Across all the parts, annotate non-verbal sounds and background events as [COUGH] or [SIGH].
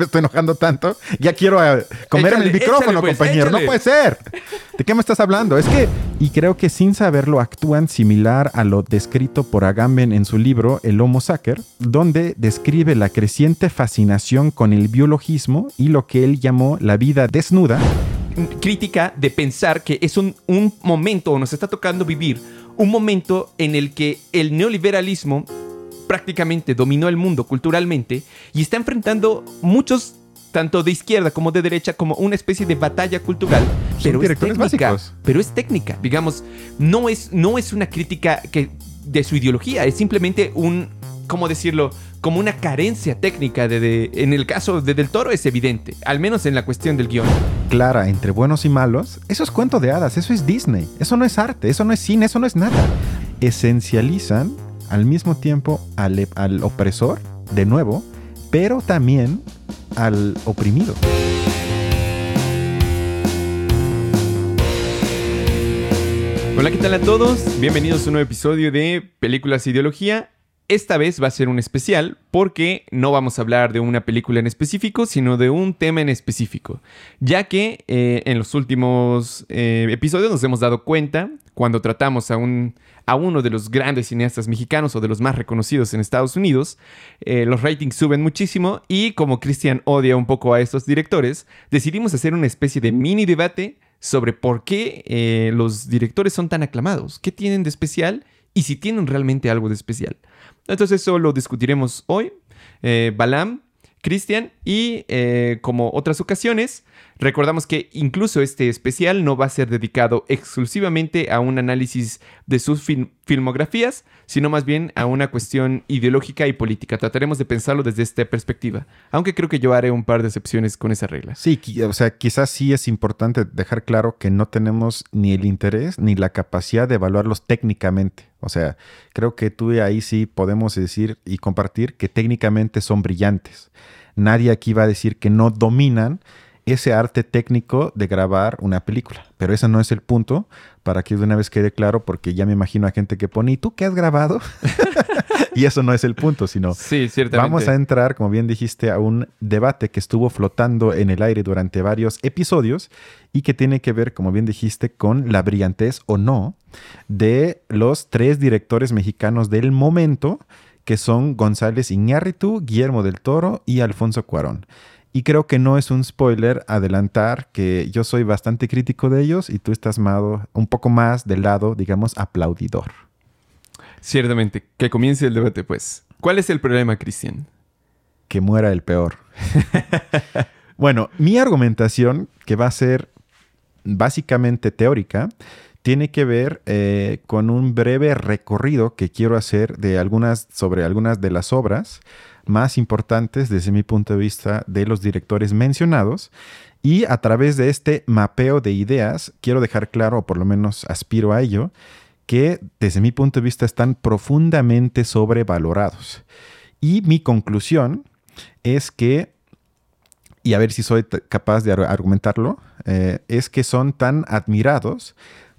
me estoy enojando tanto. Ya quiero eh, comerme el micrófono, pues, compañero. No puede ser. ¿De qué me estás hablando? Es que, y creo que sin saberlo actúan similar a lo descrito por Agamben en su libro El Homo Sacer, donde describe la creciente fascinación con el biologismo y lo que él llamó la vida desnuda. Crítica de pensar que es un, un momento, o nos está tocando vivir, un momento en el que el neoliberalismo prácticamente dominó el mundo culturalmente y está enfrentando muchos tanto de izquierda como de derecha como una especie de batalla cultural, pero es técnica, pero es técnica, digamos, no es no es una crítica que de su ideología, es simplemente un cómo decirlo, como una carencia técnica de, en el caso de Del Toro es evidente, al menos en la cuestión del guion. Clara entre buenos y malos, eso es cuento de hadas, eso es Disney, eso no es arte, eso no es cine, eso no es nada. Esencializan al mismo tiempo al, al opresor, de nuevo, pero también al oprimido. Hola, ¿qué tal a todos? Bienvenidos a un nuevo episodio de Películas e Ideología. Esta vez va a ser un especial porque no vamos a hablar de una película en específico, sino de un tema en específico. Ya que eh, en los últimos eh, episodios nos hemos dado cuenta, cuando tratamos a, un, a uno de los grandes cineastas mexicanos o de los más reconocidos en Estados Unidos, eh, los ratings suben muchísimo y como Christian odia un poco a estos directores, decidimos hacer una especie de mini debate sobre por qué los directores son tan aclamados, qué tienen de especial y si tienen realmente algo de especial. Entonces eso lo discutiremos hoy. Eh, Balam, Cristian y eh, como otras ocasiones, recordamos que incluso este especial no va a ser dedicado exclusivamente a un análisis de sus filmografías, sino más bien a una cuestión ideológica y política. Trataremos de pensarlo desde esta perspectiva, aunque creo que yo haré un par de excepciones con esa regla. Sí, o sea, quizás sí es importante dejar claro que no tenemos ni el interés ni la capacidad de evaluarlos técnicamente. O sea, creo que tú y ahí sí podemos decir y compartir que técnicamente son brillantes. Nadie aquí va a decir que no dominan ese arte técnico de grabar una película. Pero ese no es el punto, para que de una vez quede claro, porque ya me imagino a gente que pone, ¿y tú qué has grabado? [LAUGHS] [LAUGHS] y eso no es el punto, sino sí, vamos a entrar, como bien dijiste, a un debate que estuvo flotando en el aire durante varios episodios y que tiene que ver, como bien dijiste, con la brillantez o no de los tres directores mexicanos del momento, que son González Iñárritu, Guillermo del Toro y Alfonso Cuarón. Y creo que no es un spoiler adelantar que yo soy bastante crítico de ellos y tú estás un poco más del lado, digamos, aplaudidor. Ciertamente, que comience el debate, pues. ¿Cuál es el problema, Cristian? Que muera el peor. [LAUGHS] bueno, mi argumentación, que va a ser básicamente teórica, tiene que ver eh, con un breve recorrido que quiero hacer de algunas, sobre algunas de las obras más importantes desde mi punto de vista de los directores mencionados. Y a través de este mapeo de ideas, quiero dejar claro, o por lo menos aspiro a ello, que desde mi punto de vista están profundamente sobrevalorados. Y mi conclusión es que, y a ver si soy capaz de argumentarlo, eh, es que son tan admirados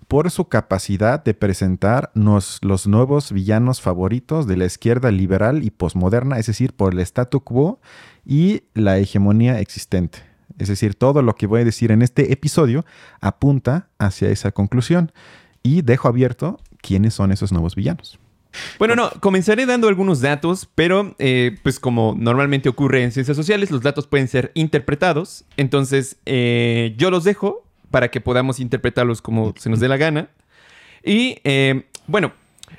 por su capacidad de presentar los nuevos villanos favoritos de la izquierda liberal y posmoderna, es decir, por el statu quo y la hegemonía existente. Es decir, todo lo que voy a decir en este episodio apunta hacia esa conclusión y dejo abierto quiénes son esos nuevos villanos. Bueno, no, comenzaré dando algunos datos, pero eh, pues como normalmente ocurre en ciencias sociales, los datos pueden ser interpretados. Entonces, eh, yo los dejo para que podamos interpretarlos como se nos dé la gana. Y eh, bueno,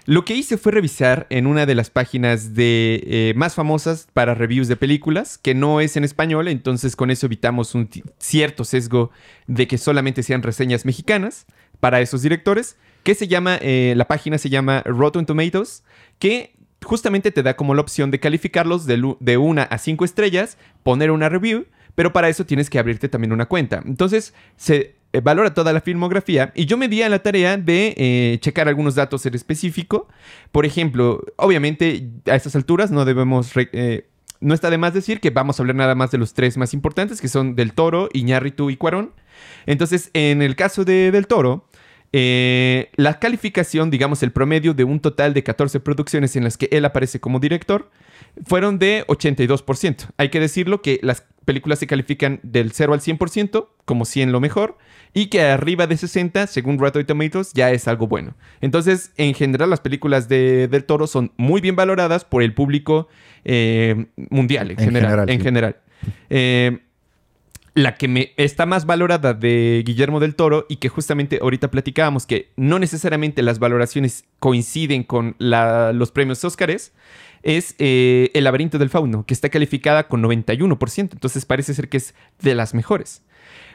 lo que hice fue revisar en una de las páginas más famosas para reviews de películas, que no es en español, entonces con eso evitamos un cierto sesgo de que solamente sean reseñas mexicanas para esos directores, que se llama, eh, la página se llama Rotten Tomatoes, que justamente te da como la opción de calificarlos de, de una a cinco estrellas, poner una review, pero para eso tienes que abrirte también una cuenta. Entonces, se eh, valora toda la filmografía y yo me di a la tarea de eh, checar algunos datos en específico. Por ejemplo, obviamente a estas alturas no debemos... No está de más decir que vamos a hablar nada más de los tres más importantes, que son Del Toro, Iñárritu y Cuarón. Entonces, en el caso de Del Toro, Eh, la calificación, digamos, el promedio de un total de 14 producciones en las que él aparece como director, fueron de 82%. Hay que decirlo que las películas se califican del 0 al 100%, como 100 lo mejor, y que arriba de 60, según Rotten Tomatoes, ya es algo bueno. Entonces, en general, las películas de, del Toro son muy bien valoradas por el público eh, mundial, en, general. en general. Eh, la que me está más valorada de Guillermo del Toro y que justamente ahorita platicábamos que no necesariamente las valoraciones coinciden con los premios Óscares, es eh, El laberinto del fauno, que está calificada con 91%, entonces parece ser que es de las mejores.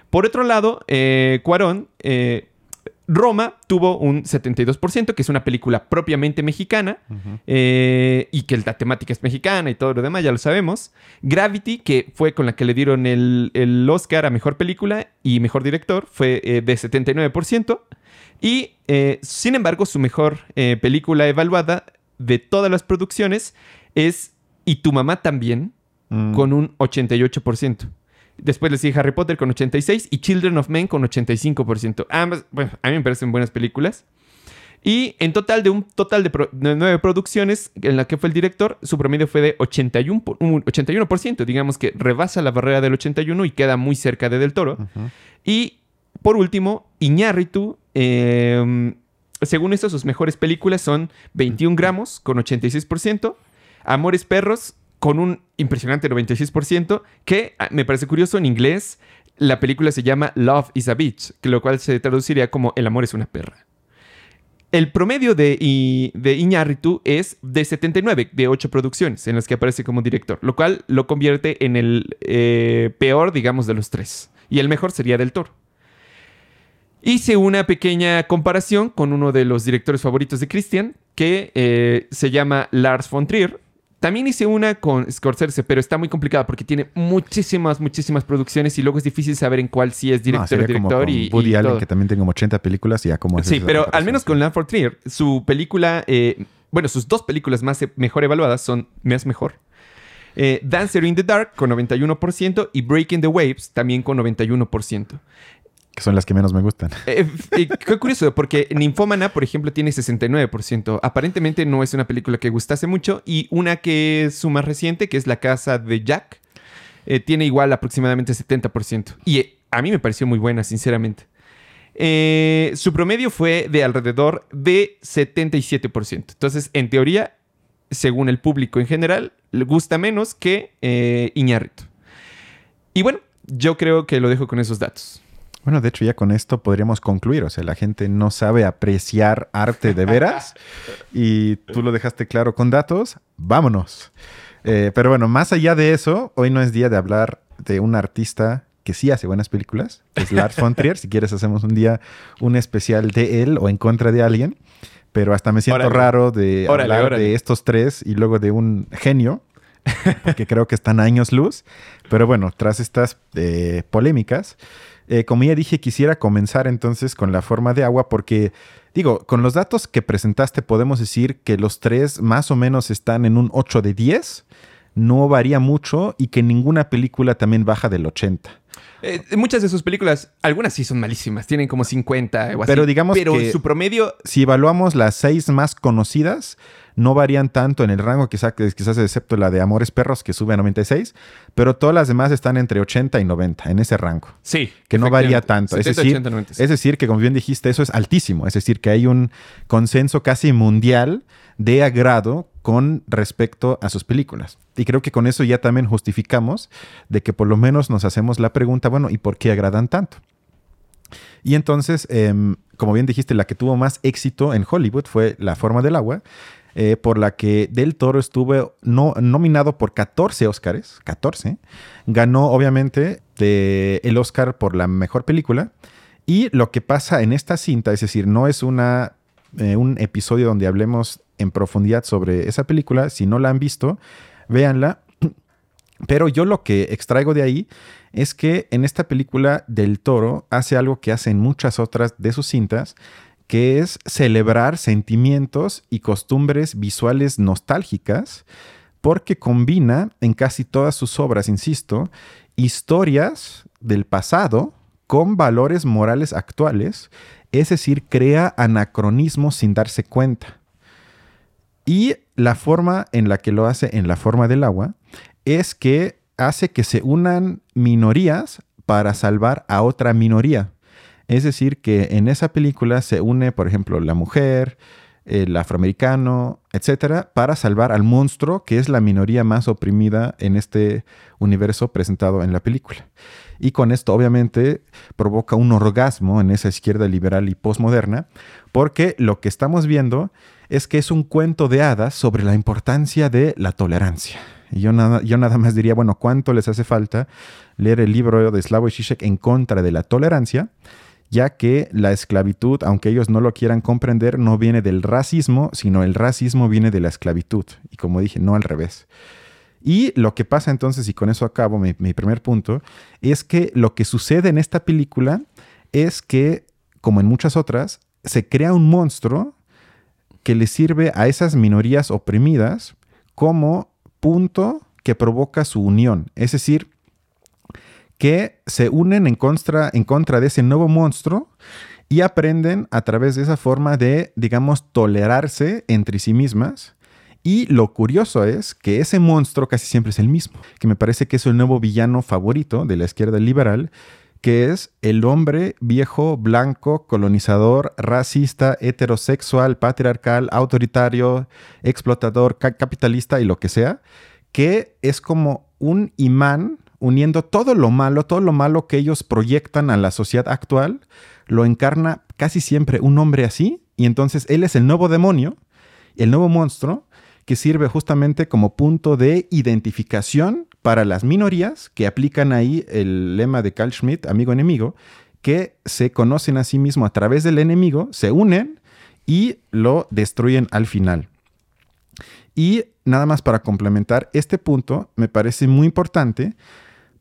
Por otro lado, eh, Cuarón, eh, Roma tuvo un 72%, que es una película propiamente mexicana eh, y que la temática es mexicana y todo lo demás, ya lo sabemos. Gravity, que fue con la que le dieron el, Oscar a Mejor Película y Mejor Director, fue de 79%. Y, sin embargo, su mejor película evaluada de todas las producciones es Y tu mamá también, mm. con un 88%. Después le sigue Harry Potter con 86 y Children of Men con 85%. Ambas, bueno, a mí me parecen buenas películas. Y en total, de un total de, nueve producciones en la que fue el director, su promedio fue de 81, 81%. Digamos que rebasa la barrera del 81 y queda muy cerca de Del Toro. Y por último, Iñárritu, em, según esto, sus mejores películas son 21 gramos con 86%, Amores Perros con un impresionante 96%, que ah, me parece curioso en inglés. La película se llama Love is a Bitch, que lo cual se traduciría como El amor es una perra. El promedio de, de Iñárritu es de 79, de 8 producciones en las que aparece como director, lo cual lo convierte en el eh, peor, digamos, de los tres. Y el mejor sería Del Toro. Hice una pequeña comparación con uno de los directores favoritos de Christian, que eh, se llama Lars von Trier, también hice una con Scorsese, pero está muy complicada porque tiene muchísimas, muchísimas producciones y luego es difícil saber en cuál sí es director o director. y, Woody Allen, que también tiene como 80 películas y ya como... Sí, pero al menos con Land Trier, su película, eh, bueno, sus dos películas más e, mejor evaluadas son Más Mejor. Eh, Dancer in the Dark con 91% y Breaking the Waves también con 91% que son las que menos me gustan. [LAUGHS] Eh, qué curioso, porque Ninfómana, por ejemplo, tiene 69%. Aparentemente no es una película que gustase mucho. Y una que es su más reciente, que es La Casa de Jack, eh, tiene igual aproximadamente 70%. Y eh, a mí me pareció muy buena, sinceramente. su promedio fue de alrededor de 77%. Entonces, en teoría, según el público en general, le gusta menos que Iñárritu. Y bueno, yo creo que lo dejo con esos datos. Bueno, de hecho ya con esto podríamos concluir, o sea, la gente no sabe apreciar arte de veras [LAUGHS] y tú lo dejaste claro con datos, vámonos. Eh, pero bueno, más allá de eso, hoy no es día de hablar de un artista que sí hace buenas películas, que es Lars von Trier. [LAUGHS] si quieres hacemos un día un especial de él o en contra de alguien, pero hasta me siento raro de hablar de estos tres y luego de un genio, porque creo que están años luz. Pero bueno, tras estas eh, polémicas, eh, como ya dije, quisiera comenzar entonces con la forma de agua porque, digo, con los datos que presentaste podemos decir que los tres más o menos están en un 8 de 10, no varía mucho y que ninguna película también baja del 80. Eh, muchas de sus películas, algunas sí son malísimas, tienen como 50 o así. Pero digamos pero su promedio... Si evaluamos las seis más conocidas, no varían tanto en el rango, quizás, quizás excepto la de Amores Perros, que sube a 96, pero todas las demás están entre 80 y 90, en ese rango. Sí. Que no varía tanto. es, decir, es decir, que como bien dijiste, eso es altísimo. Es decir, que hay un consenso casi mundial de agrado con respecto a sus películas. Y creo que con eso ya también justificamos de que por lo menos nos hacemos la pregunta, bueno, ¿y por qué agradan tanto? Y entonces, em, como bien dijiste, la que tuvo más éxito en Hollywood fue La forma del agua, eh, por la que Del Toro estuvo no, nominado por 14 Oscars, 14. Ganó obviamente el Oscar por la mejor película. Y lo que pasa en esta cinta, es decir, no es una, eh, un episodio donde hablemos en profundidad sobre esa película. Si no la han visto, véanla. Pero yo lo que extraigo de ahí es que en esta película Del Toro hace algo que hacen muchas otras de sus cintas, que es celebrar sentimientos y costumbres visuales nostálgicas, porque combina en casi todas sus obras, insisto, historias del pasado con valores morales actuales Es decir, crea anacronismos sin darse cuenta. Y la forma en la que lo hace en la forma del agua es que hace que se unan minorías para salvar a otra minoría. Es decir, que en esa película se une, por ejemplo, la mujer, el afroamericano, etcétera, para salvar al monstruo, que es la minoría más oprimida en este universo presentado en la película. Y con esto, obviamente, provoca un orgasmo en esa izquierda liberal y postmoderna, porque lo que estamos viendo es que es un cuento de hadas sobre la importancia de la tolerancia. Y yo nada, yo nada más diría, bueno, ¿cuánto les hace falta leer el libro de Slavoj Žižek en contra de la tolerancia? Ya que la esclavitud, aunque ellos no lo quieran comprender, no viene del racismo, sino el racismo viene de la esclavitud. Y como dije, no al revés. Y lo que pasa entonces, y con eso acabo mi, primer punto, es que lo que sucede en esta película es que, como en muchas otras, se crea un monstruo que le sirve a esas minorías oprimidas como punto que provoca su unión. Es decir, que se unen en contra, en contra de ese nuevo monstruo y aprenden a través de esa forma de, digamos, tolerarse entre sí mismas. Y lo curioso es que ese monstruo casi siempre es el mismo, que me parece que es el nuevo villano favorito de la izquierda liberal, que es el hombre viejo, blanco, colonizador, racista, heterosexual, patriarcal, autoritario, explotador, capitalista y lo que sea, que es como un imán uniendo todo lo malo, todo lo malo que ellos proyectan a la sociedad actual, lo encarna casi siempre un hombre así, y entonces él es el nuevo demonio, el nuevo monstruo, que sirve justamente como punto de identificación para las minorías que aplican ahí el lema de Carl Schmitt, amigo-enemigo, que se conocen a sí mismo a través del enemigo, se unen y lo destruyen al final. Y nada más para complementar, este punto me parece muy importante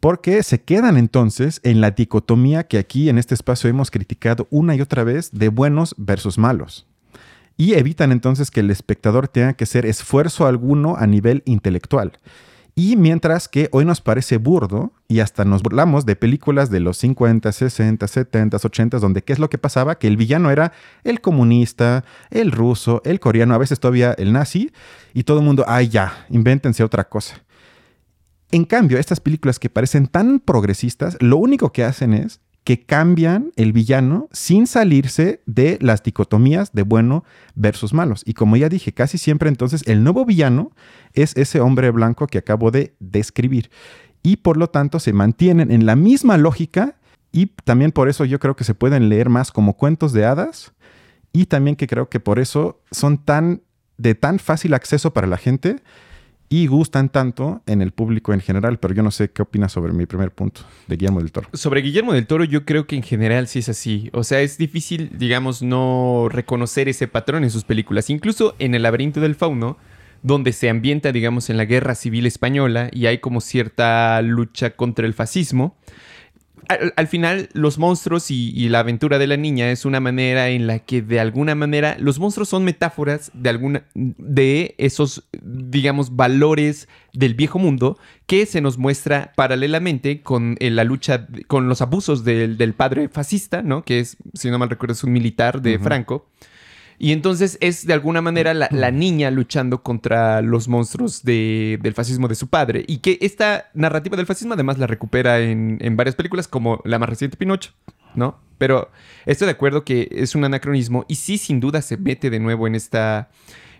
porque se quedan entonces en la dicotomía que aquí en este espacio hemos criticado una y otra vez de buenos versus malos. Y evitan entonces que el espectador tenga que hacer esfuerzo alguno a nivel intelectual. Y mientras que hoy nos parece burdo y hasta nos burlamos de películas de los 50, 60, 70, 80, donde qué es lo que pasaba, que el villano era el comunista, el ruso, el coreano, a veces todavía el nazi, y todo el mundo, ay ya, invéntense otra cosa. En cambio, estas películas que parecen tan progresistas, lo único que hacen es que cambian el villano sin salirse de las dicotomías de bueno versus malos. Y como ya dije, casi siempre entonces el nuevo villano es ese hombre blanco que acabo de describir. Y por lo tanto se mantienen en la misma lógica y también por eso yo creo que se pueden leer más como cuentos de hadas y también que creo que por eso son tan de tan fácil acceso para la gente y gustan tanto en el público en general, pero yo no sé qué opinas sobre mi primer punto de Guillermo del Toro. Sobre Guillermo del Toro yo creo que en general sí es así, o sea, es difícil, digamos, no reconocer ese patrón en sus películas, incluso en El laberinto del fauno, donde se ambienta, digamos, en la guerra civil española y hay como cierta lucha contra el fascismo al, final los monstruos y, la aventura de la niña es una manera en la que de alguna manera los monstruos son metáforas de alguna de esos digamos valores del viejo mundo que se nos muestra paralelamente con eh, la lucha con los abusos del, padre fascista, ¿no? Que es, si no mal recuerdo, es un militar de Franco. Y entonces es de alguna manera la, niña luchando contra los monstruos del fascismo de su padre. Y que esta narrativa del fascismo además la recupera en, varias películas, como la más reciente Pinocho, ¿no? Pero estoy de acuerdo que es un anacronismo y sí, sin duda, se mete de nuevo en esta,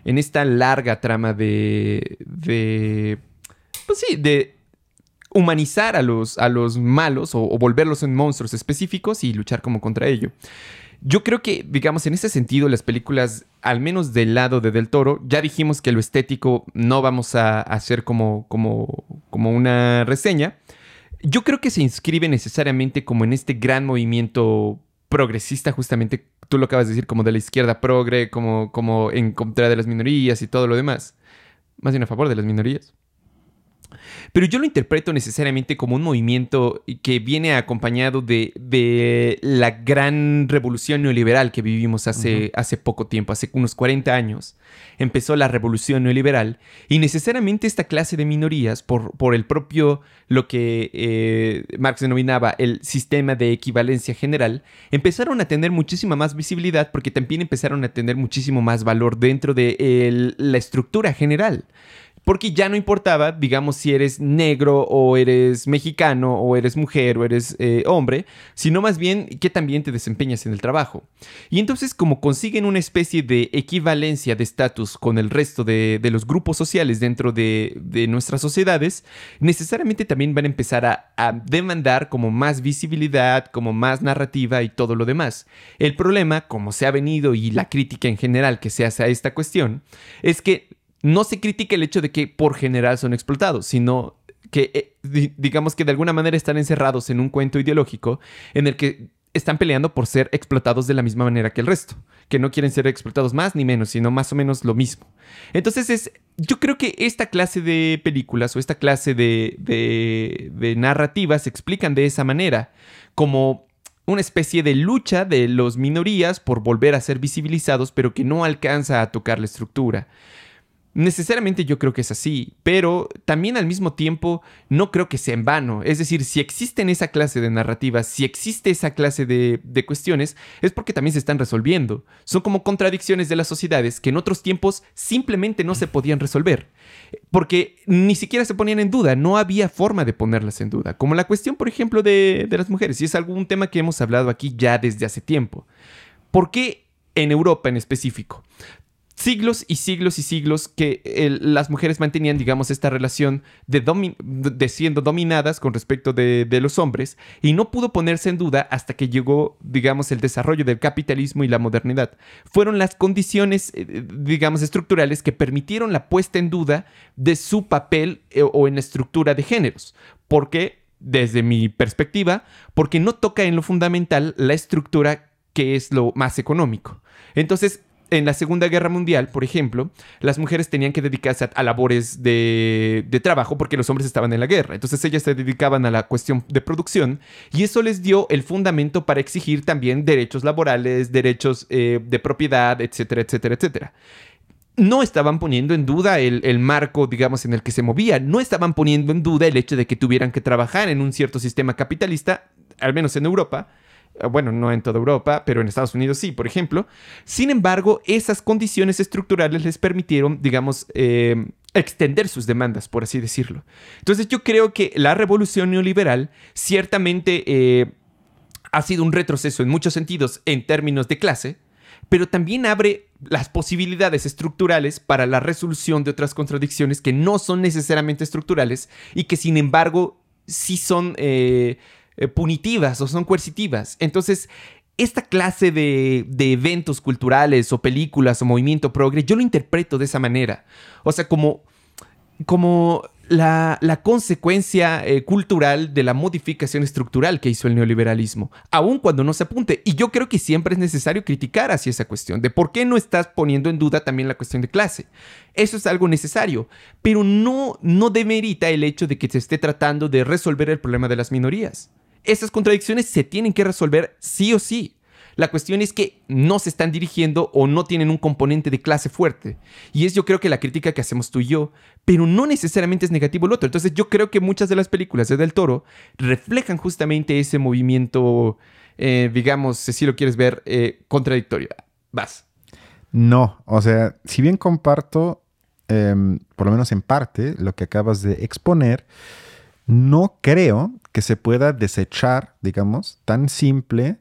en esta larga trama de, de. Pues sí, de humanizar a los, a los malos o volverlos en monstruos específicos y luchar como contra ello. Yo creo que, digamos, en ese sentido, las películas, al menos del lado de Del Toro, ya dijimos que lo estético no vamos a hacer como, como, como una reseña. Yo creo que se inscribe necesariamente como en este gran movimiento progresista, justamente, tú lo acabas de decir, como de la izquierda progre, como, como en contra de las minorías y todo lo demás. Más bien a favor de las minorías. Pero yo lo interpreto necesariamente como un movimiento que viene acompañado de, la gran revolución neoliberal que vivimos hace, hace poco tiempo, hace unos 40 años. Empezó la revolución neoliberal y necesariamente esta clase de minorías, por, por el propio, lo que eh, Marx denominaba el sistema de equivalencia general, empezaron a tener muchísima más visibilidad porque también empezaron a tener muchísimo más valor dentro de la estructura general porque ya no importaba, digamos, si eres negro o eres mexicano o eres mujer o eres eh, hombre, sino más bien que también te desempeñas en el trabajo. Y entonces como consiguen una especie de equivalencia de estatus con el resto de, los grupos sociales dentro de, nuestras sociedades, necesariamente también van a empezar a, a demandar como más visibilidad, como más narrativa y todo lo demás. El problema, como se ha venido y la crítica en general que se hace a esta cuestión, es que no se critica el hecho de que por general son explotados, sino que eh, digamos que de alguna manera están encerrados en un cuento ideológico en el que están peleando por ser explotados de la misma manera que el resto, que no quieren ser explotados más ni menos, sino más o menos lo mismo. Entonces es, yo creo que esta clase de películas o esta clase de, de, narrativas se explican de esa manera, como una especie de lucha de los minorías por volver a ser visibilizados, pero que no alcanza a tocar la estructura. Necesariamente yo creo que es así, pero también al mismo tiempo no creo que sea en vano. Es decir, si existen esa clase de narrativas, si existe esa clase de, cuestiones, es porque también se están resolviendo. Son como contradicciones de las sociedades que en otros tiempos simplemente no se podían resolver. Porque ni siquiera se ponían en duda, no había forma de ponerlas en duda. Como la cuestión, por ejemplo, de, de las mujeres, y es algún tema que hemos hablado aquí ya desde hace tiempo. ¿Por qué en Europa en específico? Siglos y siglos y siglos que las mujeres mantenían, digamos, esta relación de, siendo dominadas con respecto de, los hombres y no pudo ponerse en duda hasta que llegó, digamos, el desarrollo del capitalismo y la modernidad. Fueron las condiciones, eh, digamos, estructurales que permitieron la puesta en duda de su papel eh, o en la estructura de géneros. Porque, desde mi perspectiva, porque no toca en lo fundamental la estructura que es lo más económico. Entonces, en la Segunda Guerra Mundial, por ejemplo, las mujeres tenían que dedicarse a, labores de, trabajo porque los hombres estaban en la guerra. Entonces ellas se dedicaban a la cuestión de producción y eso les dio el fundamento para exigir también derechos laborales, derechos eh, de propiedad, etcétera, etcétera, etcétera. No estaban poniendo en duda el, el marco, digamos, en el que se movían. No estaban poniendo en duda el hecho de que tuvieran que trabajar en un cierto sistema capitalista, al menos en Europa bueno, no en toda Europa, pero en Estados Unidos sí, por ejemplo. Sin embargo, esas condiciones estructurales les permitieron, digamos, eh, extender sus demandas, por así decirlo. Entonces yo creo que la revolución neoliberal ciertamente eh, ha sido un retroceso en muchos sentidos en términos de clase, pero también abre las posibilidades estructurales para la resolución de otras contradicciones que no son necesariamente estructurales y que sin embargo sí son... Eh, eh, punitivas o son coercitivas. Entonces, esta clase de, eventos culturales o películas o movimiento progre, yo lo interpreto de esa manera. O sea, como, como la, consecuencia eh, cultural de la modificación estructural que hizo el neoliberalismo, aun cuando no se apunte. Y yo creo que siempre es necesario criticar hacia esa cuestión de por qué no estás poniendo en duda también la cuestión de clase. Eso es algo necesario, pero no, no demerita el hecho de que se esté tratando de resolver el problema de las minorías. Esas contradicciones se tienen que resolver sí o sí. La cuestión es que no se están dirigiendo o no tienen un componente de clase fuerte. Y es yo creo que la crítica que hacemos tú y yo, pero no necesariamente es negativo el otro. Entonces yo creo que muchas de las películas de Del Toro reflejan justamente ese movimiento, eh, digamos, si lo quieres ver, eh, contradictorio. Vas. No, o sea, si bien comparto, em, por lo menos en parte, lo que acabas de exponer, no creo que se pueda desechar, digamos, tan simple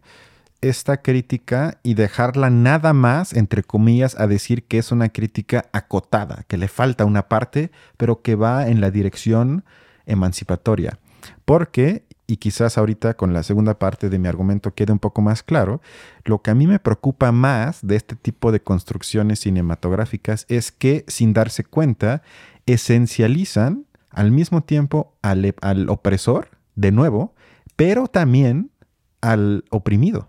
esta crítica y dejarla nada más, entre comillas, a decir que es una crítica acotada, que le falta una parte, pero que va en la dirección emancipatoria. Porque, y quizás ahorita con la segunda parte de mi argumento quede un poco más claro, lo que a mí me preocupa más de este tipo de construcciones cinematográficas es que, sin darse cuenta, esencializan al mismo tiempo al, al opresor, de nuevo, pero también al oprimido.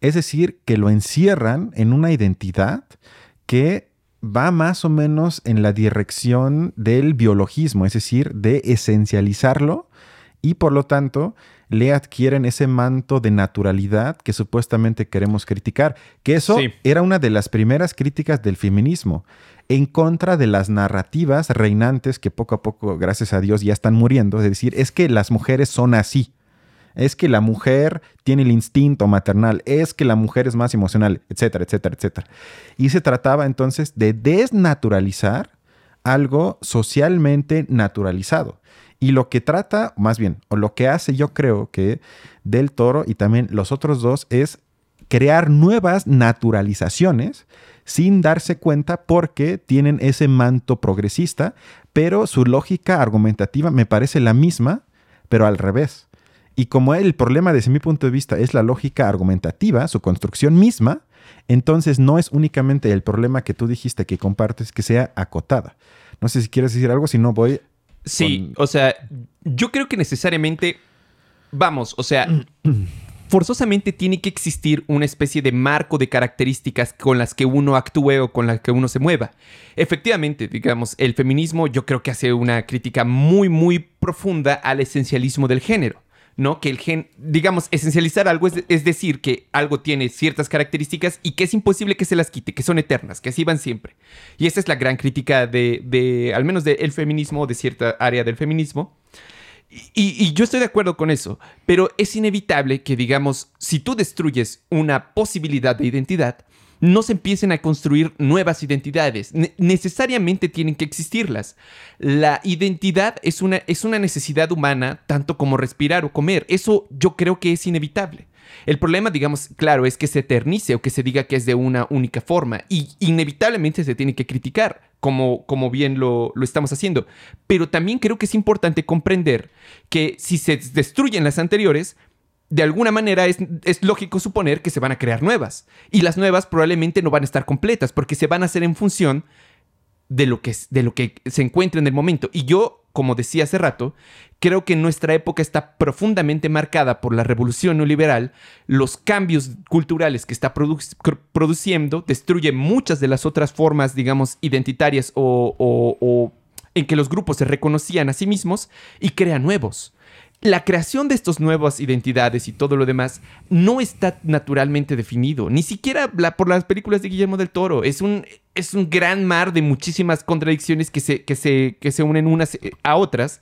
Es decir, que lo encierran en una identidad que va más o menos en la dirección del biologismo, es decir, de esencializarlo y por lo tanto le adquieren ese manto de naturalidad que supuestamente queremos criticar, que eso era una de las primeras críticas del feminismo en contra de las narrativas reinantes que poco a poco, gracias a Dios, ya están muriendo. Es decir, es que las mujeres son así. Es que la mujer tiene el instinto maternal, es que la mujer es más emocional, etcétera, etcétera, etcétera. Y se trataba entonces de desnaturalizar algo socialmente naturalizado. Y lo que trata, más bien, o lo que hace yo creo que Del Toro y también los otros dos es crear nuevas naturalizaciones sin darse cuenta porque tienen ese manto progresista, pero su lógica argumentativa me parece la misma, pero al revés. Y como el problema desde mi punto de vista es la lógica argumentativa, su construcción misma, entonces no es únicamente el problema que tú dijiste que compartes que sea acotada. No sé si quieres decir algo, si no voy... Sí, o sea, yo creo que necesariamente, vamos, o sea, [CLEARS THROAT] forzosamente tiene que existir una especie de marco de características con las que uno actúe o con las que uno se mueva. Efectivamente, digamos, el feminismo yo creo que hace una crítica muy, muy profunda al esencialismo del género. ¿no? Que el gen, digamos, esencializar algo es, decir que algo tiene ciertas características y que es imposible que se las quite, que son eternas, que así van siempre. Y esa es la gran crítica de, de al menos del feminismo, de cierta área del feminismo. Y, yo estoy de acuerdo con eso, pero es inevitable que, digamos, si tú destruyes una posibilidad de identidad, no se empiecen a construir nuevas identidades. necesariamente tienen que existirlas. La identidad es una, es una necesidad humana, tanto como respirar o comer. Eso yo creo que es inevitable. El problema, digamos, claro, es que se eternice o que se diga que es de una única forma y inevitablemente se tiene que criticar, como, como bien lo, lo estamos haciendo. Pero también creo que es importante comprender que si se destruyen las anteriores, de alguna manera es, es, lógico suponer que se van a crear nuevas. Y las nuevas probablemente no van a estar completas porque se van a hacer en función de lo que, de lo que se encuentra en el momento. Y yo, como decía hace rato, creo que nuestra época está profundamente marcada por la revolución neoliberal. Los cambios culturales que está produciendo destruyen muchas de las otras formas, digamos, identitarias o, o en que los grupos se reconocían a sí mismos y crea nuevos la creación de estas nuevas identidades y todo lo demás no está naturalmente definido, ni siquiera por las películas de Guillermo del Toro. Es un, es un gran mar de muchísimas contradicciones que se, que se, que se unen unas eh, a otras.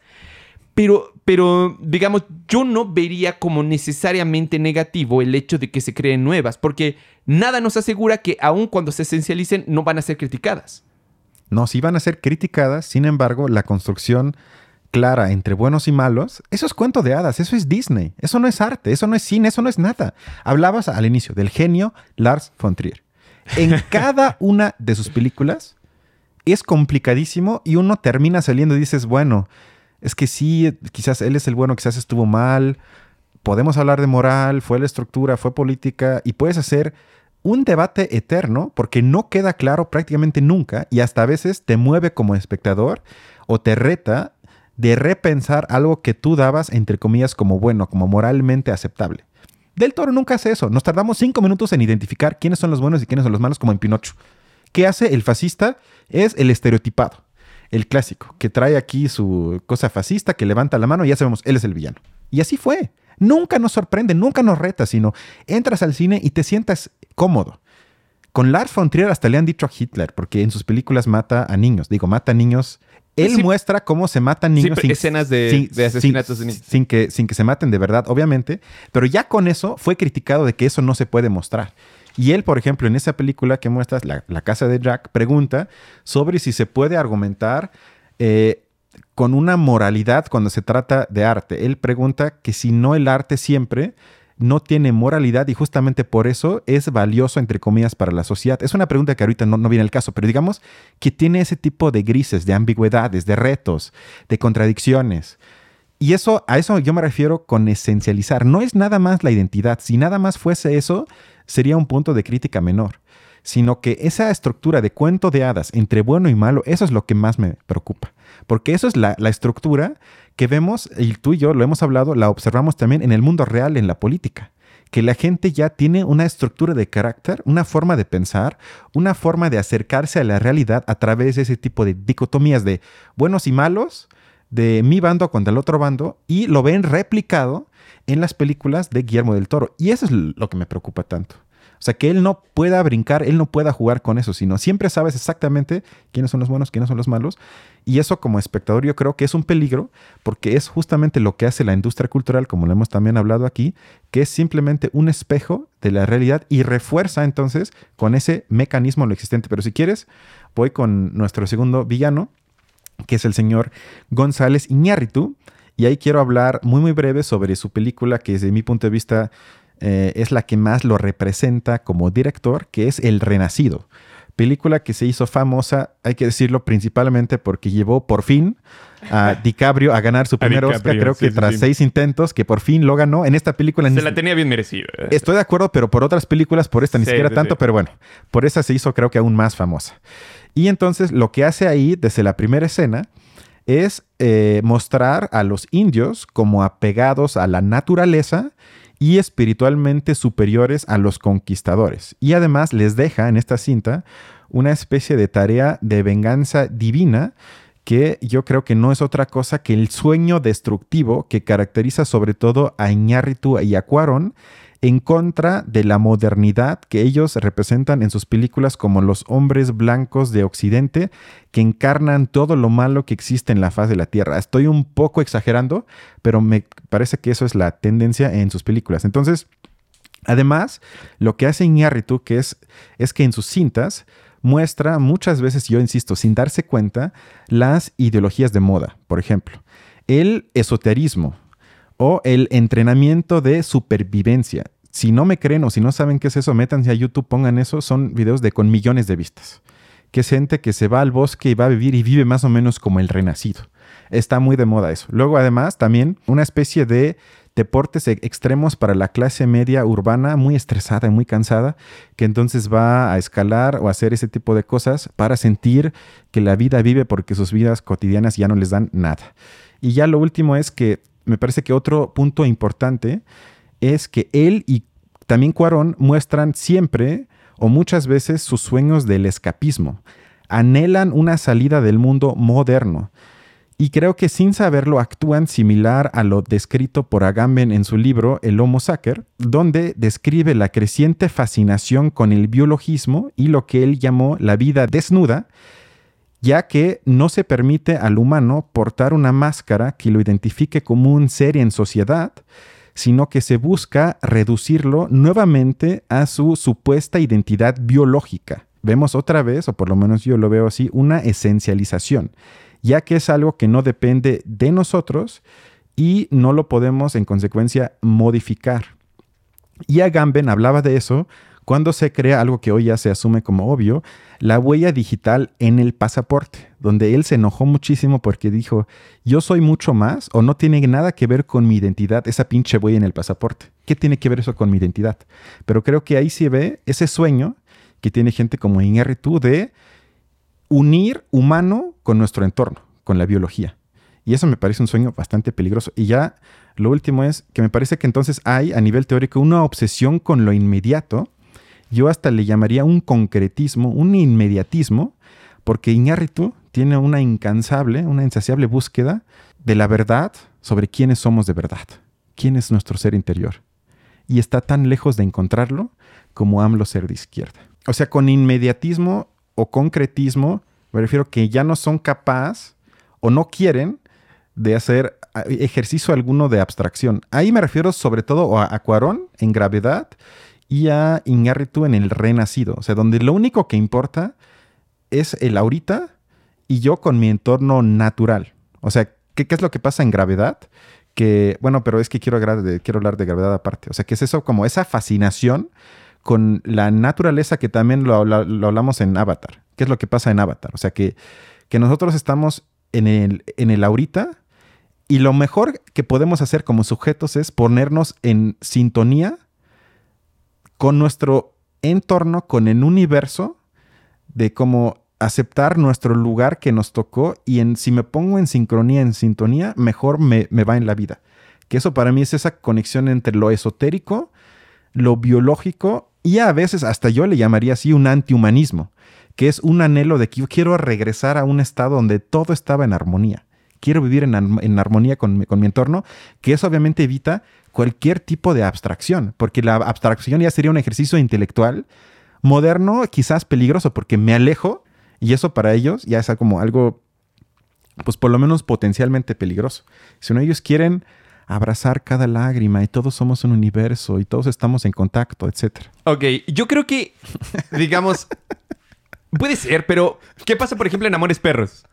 Pero, pero, digamos, yo no vería como necesariamente negativo el hecho de que se creen nuevas, porque nada nos asegura que aun cuando se esencialicen no van a ser criticadas. No, sí van a ser criticadas, sin embargo, la construcción clara entre buenos y malos, eso es cuento de hadas, eso es Disney, eso no es arte, eso no es cine, eso no es nada. Hablabas al inicio del genio Lars von Trier. En [LAUGHS] cada una de sus películas es complicadísimo y uno termina saliendo y dices, bueno, es que sí, quizás él es el bueno, quizás estuvo mal, podemos hablar de moral, fue la estructura, fue política y puedes hacer un debate eterno porque no queda claro prácticamente nunca y hasta a veces te mueve como espectador o te reta de repensar algo que tú dabas, entre comillas, como bueno, como moralmente aceptable. Del Toro nunca hace eso. Nos tardamos cinco minutos en identificar quiénes son los buenos y quiénes son los malos, como en Pinocho. ¿Qué hace el fascista? Es el estereotipado, el clásico, que trae aquí su cosa fascista, que levanta la mano y ya sabemos, él es el villano. Y así fue. Nunca nos sorprende, nunca nos reta, sino entras al cine y te sientas cómodo. Con Lars von Trier hasta le han dicho a Hitler, porque en sus películas mata a niños. Digo, mata a niños él muestra cómo se matan niños sin, escenas de, asesinatos sin, Sin que, sin que se maten de verdad, obviamente. Pero ya con eso fue criticado de que eso no se puede mostrar. Y él, por ejemplo, en esa película que muestras, La, casa de Jack, pregunta sobre si se puede argumentar eh, con una moralidad cuando se trata de arte. Él pregunta que si no el arte siempre no tiene moralidad y justamente por eso es valioso, entre comillas, para la sociedad? Es una pregunta que ahorita no, no viene al caso, pero digamos que tiene ese tipo de grises, de ambigüedades, de retos, de contradicciones. Y eso, a eso yo me refiero con esencializar. No es nada más la identidad. Si nada más fuese eso, sería un punto de crítica menor. Sino que esa estructura de cuento de hadas entre bueno y malo, eso es lo que más me preocupa. Porque eso es la, la estructura que vemos, y tú y yo lo hemos hablado, la observamos también en el mundo real, en la política, que la gente ya tiene una estructura de carácter, una forma de pensar, una forma de acercarse a la realidad a través de ese tipo de dicotomías de buenos y malos, de mi bando contra el otro bando, y lo ven replicado en las películas de Guillermo del Toro. Y eso es lo que me preocupa tanto. O sea, que él no pueda brincar, él no pueda jugar con eso, sino siempre sabes exactamente quiénes son los buenos, quiénes son los malos. Y eso como espectador yo creo que es un peligro porque es justamente lo que hace la industria cultural, como lo hemos también hablado aquí, que es simplemente un espejo de la realidad y refuerza entonces con ese mecanismo lo existente. Pero si quieres, voy con nuestro segundo villano, que es el señor González Iñárritu. Y ahí quiero hablar muy muy breve sobre su película que desde mi punto de vista eh, es la que más lo representa como director, que es El Renacido. Película que se hizo famosa, hay que decirlo, principalmente porque llevó por fin a [LAUGHS] DiCaprio a ganar su primer Oscar, creo que tras seis intentos, que por fin lo ganó en esta película. Se la tenía bien merecida. Estoy de acuerdo, pero por otras películas, por esta ni siquiera tanto, pero bueno, por esa se hizo creo que aún más famosa. Y entonces lo que hace ahí, desde la primera escena, es eh, mostrar a los indios como apegados a la naturaleza y espiritualmente superiores a los conquistadores. Y además les deja en esta cinta una especie de tarea de venganza divina que yo creo que no es otra cosa que el sueño destructivo que caracteriza sobre todo a Iñárritu y a Cuarón en contra de la modernidad que ellos representan en sus películas como los hombres blancos de Occidente que encarnan todo lo malo que existe en la faz de la Tierra. Estoy un poco exagerando, pero me parece que eso es la tendencia en sus películas. Entonces, además, lo que hace Iñárritu que es, es que en sus cintas muestra muchas veces, yo insisto, sin darse cuenta, las ideologías de moda, por ejemplo. El esoterismo, o el entrenamiento de supervivencia. Si no me creen o si no saben qué es eso, métanse a YouTube, pongan eso. Son videos de con millones de vistas. Que es gente que se va al bosque y va a vivir y vive más o menos como el renacido. Está muy de moda eso. Luego, además, también una especie de deportes e-, extremos para la clase media urbana muy estresada y muy cansada, que entonces va a escalar o hacer ese tipo de cosas para sentir que la vida vive porque sus vidas cotidianas ya no les dan nada. Y ya lo último es que me parece que otro punto importante es que él y también Cuarón muestran siempre o muchas veces sus sueños del escapismo. Anhelan una salida del mundo moderno. Y creo que sin saberlo actúan similar a lo descrito por Agamben en su libro El Homo Sacer, donde describe la creciente fascinación con el biologismo y lo que él llamó la vida desnuda, ya que no se permite al humano portar una máscara que lo identifique como un ser en sociedad, sino que se busca reducirlo nuevamente a su supuesta identidad biológica. Vemos otra vez, o por lo menos yo lo veo así, una esencialización, ya que es algo que no depende de nosotros y no lo podemos en consecuencia modificar. Y Agamben hablaba de eso cuando se crea algo que hoy ya se asume como obvio, la huella digital en el pasaporte, donde él se enojó muchísimo porque dijo, yo soy mucho más o no tiene nada que ver con mi identidad, esa pinche huella en el pasaporte. ¿Qué tiene que ver eso con mi identidad? Pero creo que ahí se ve ese sueño que tiene gente como Iñárritu de unir humano con nuestro entorno, con la biología. Y eso me parece un sueño bastante peligroso. Y ya lo último es que me parece que entonces hay a nivel teórico una obsesión con lo inmediato yo hasta le llamaría un concretismo, un inmediatismo, porque Iñárritu tiene una incansable, una insaciable búsqueda de la verdad sobre quiénes somos de verdad, quién es nuestro ser interior. Y está tan lejos de encontrarlo como AMLO ser de izquierda. O sea, con inmediatismo o concretismo, me refiero que ya no son capaces o no quieren de hacer ejercicio alguno de abstracción. Ahí me refiero sobre todo a Cuarón en gravedad y a Iñárritu en el renacido. O sea, donde lo único que importa es el ahorita y yo con mi entorno natural. O sea, ¿qué, es lo que pasa en gravedad? Que, bueno, pero es que quiero, quiero hablar de gravedad aparte. O sea, ¿qué es eso? Como esa fascinación con la naturaleza que también lo, hablamos en Avatar. ¿Qué es lo que pasa en Avatar? O sea, que, que nosotros estamos en el, en el ahorita y lo mejor que podemos hacer como sujetos es ponernos en sintonía con nuestro entorno, con el universo, de cómo aceptar nuestro lugar que nos tocó y en, si me pongo en sincronía, en sintonía, mejor me, va en la vida. Que eso para mí es esa conexión entre lo esotérico, lo biológico y a veces hasta yo le llamaría así un antihumanismo, que es un anhelo de que yo quiero regresar a un estado donde todo estaba en armonía. Quiero vivir en, armonía con con mi entorno, que eso obviamente evita cualquier tipo de abstracción, porque la abstracción ya sería un ejercicio intelectual moderno, quizás peligroso, porque me alejo y eso para ellos ya es como algo, pues por lo menos potencialmente peligroso. Si no, ellos quieren abrazar cada lágrima y todos somos un universo y todos estamos en contacto, etc. Ok, yo creo que, digamos, puede ser, pero ¿qué pasa, por ejemplo, en Amores Perros?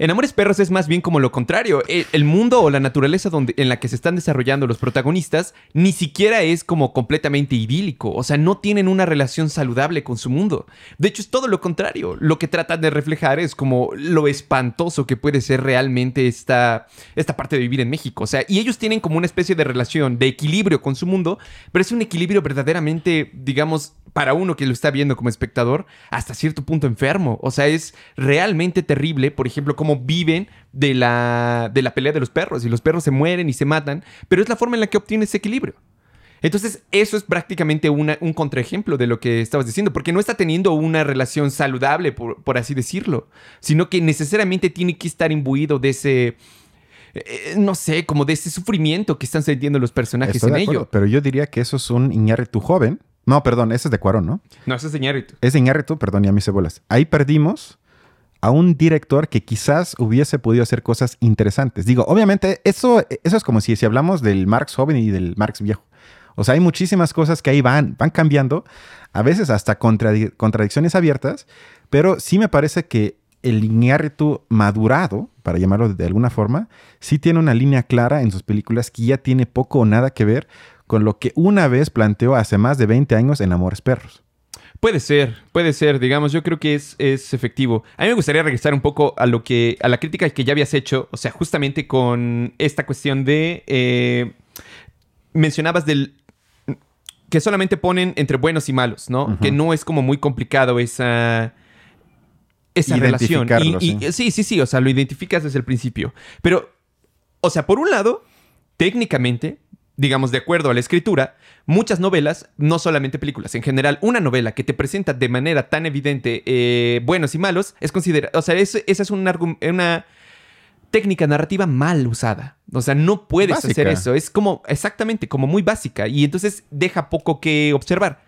En Amores Perros es más bien como lo contrario. E, el, mundo o la naturaleza donde, en la que se están desarrollando los protagonistas ni siquiera es como completamente idílico. O sea, no tienen una relación saludable con su mundo. De hecho, es todo lo contrario. Lo que tratan de reflejar es como lo espantoso que puede ser realmente esta, esta parte de vivir en México. O sea, y ellos tienen como una especie de relación de equilibrio con su mundo, pero es un equilibrio verdaderamente, digamos, para uno que lo está viendo como espectador, hasta cierto punto enfermo. O sea, es realmente terrible, por ejemplo, cómo viven de la, de la pelea de los perros y los perros se mueren y se matan, pero es la forma en la que obtiene ese equilibrio. Entonces, eso es prácticamente un contraejemplo de lo que estabas diciendo, porque no está teniendo una relación saludable, por, así decirlo, sino que necesariamente tiene que estar imbuido de ese, eh, no sé, como de ese sufrimiento que están sintiendo los personajes en ello. Pero yo diría que eso es un tu joven no, perdón, ese es de Cuarón, ¿no? No, ese es de Iñárritu. Es de Iñárritu, perdón, y a mis cebolas. Ahí perdimos a un director que quizás hubiese podido hacer cosas interesantes. Digo, obviamente, eso, eso es como si, si hablamos del Marx joven y del Marx viejo. O sea, hay muchísimas cosas que ahí van, van cambiando, a veces hasta contradicciones abiertas, pero sí me parece que el Iñárritu madurado, para llamarlo de alguna forma, sí tiene una línea clara en sus películas que ya tiene poco o nada que ver con lo que una vez planteó hace más de 20 años en Amores Perros. Puede ser, puede ser, digamos, yo creo que es, es, efectivo. A mí me gustaría regresar un poco a lo que, a la crítica que ya habías hecho, o sea, justamente con esta cuestión de, eh, mencionabas del, que solamente ponen entre buenos y malos, ¿no? Que no es como muy complicado esa, esa relación. Y, sí, sí, sí, o sea, lo identificas desde el principio. Pero, o sea, por un lado, técnicamente, digamos, de acuerdo a la escritura, muchas novelas, no solamente películas, en general, una novela que te presenta de manera tan evidente eh, buenos y malos, es considerada, o sea, esa es una, una técnica narrativa mal usada. O sea, no puedes hacer eso. Es como, exactamente, como muy básica. Y entonces deja poco que observar.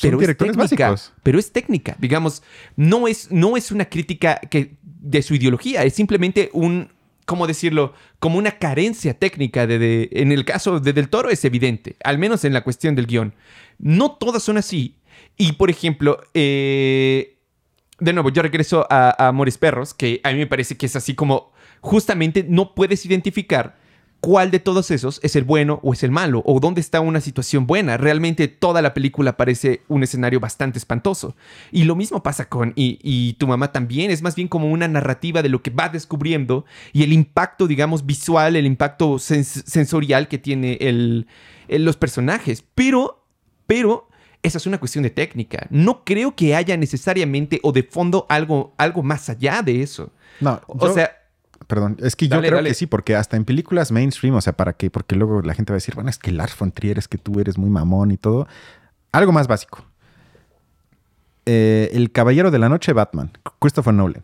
Pero es técnica. Pero es técnica. Digamos, no es, no es una crítica que, de su ideología. Es simplemente un, ¿cómo decirlo? Como una carencia técnica. De, en el caso de Del Toro es evidente, al menos en la cuestión del guion. No todas son así. Y, por ejemplo, eh, de nuevo, yo regreso a, a Amores Perros, que a mí me parece que es así como justamente no puedes identificar cuál de todos esos es el bueno o es el malo, o dónde está una situación buena. Realmente toda la película parece un escenario bastante espantoso. Y lo mismo pasa con y, tu mamá también, es más bien como una narrativa de lo que va descubriendo y el impacto, digamos, visual, el impacto sensorial que tiene el, los personajes. Pero, pero... Esa es una cuestión de técnica. No creo que haya necesariamente o de fondo algo, algo más allá de eso. No, o sea, Perdón, es que yo creo que sí, porque hasta en películas mainstream, o sea, ¿para qué? Porque luego la gente va a decir, bueno, es que Lars von Trier es que tú eres muy mamón y todo. Algo más básico. Eh, el Caballero de la Noche Batman, Christopher Nolan.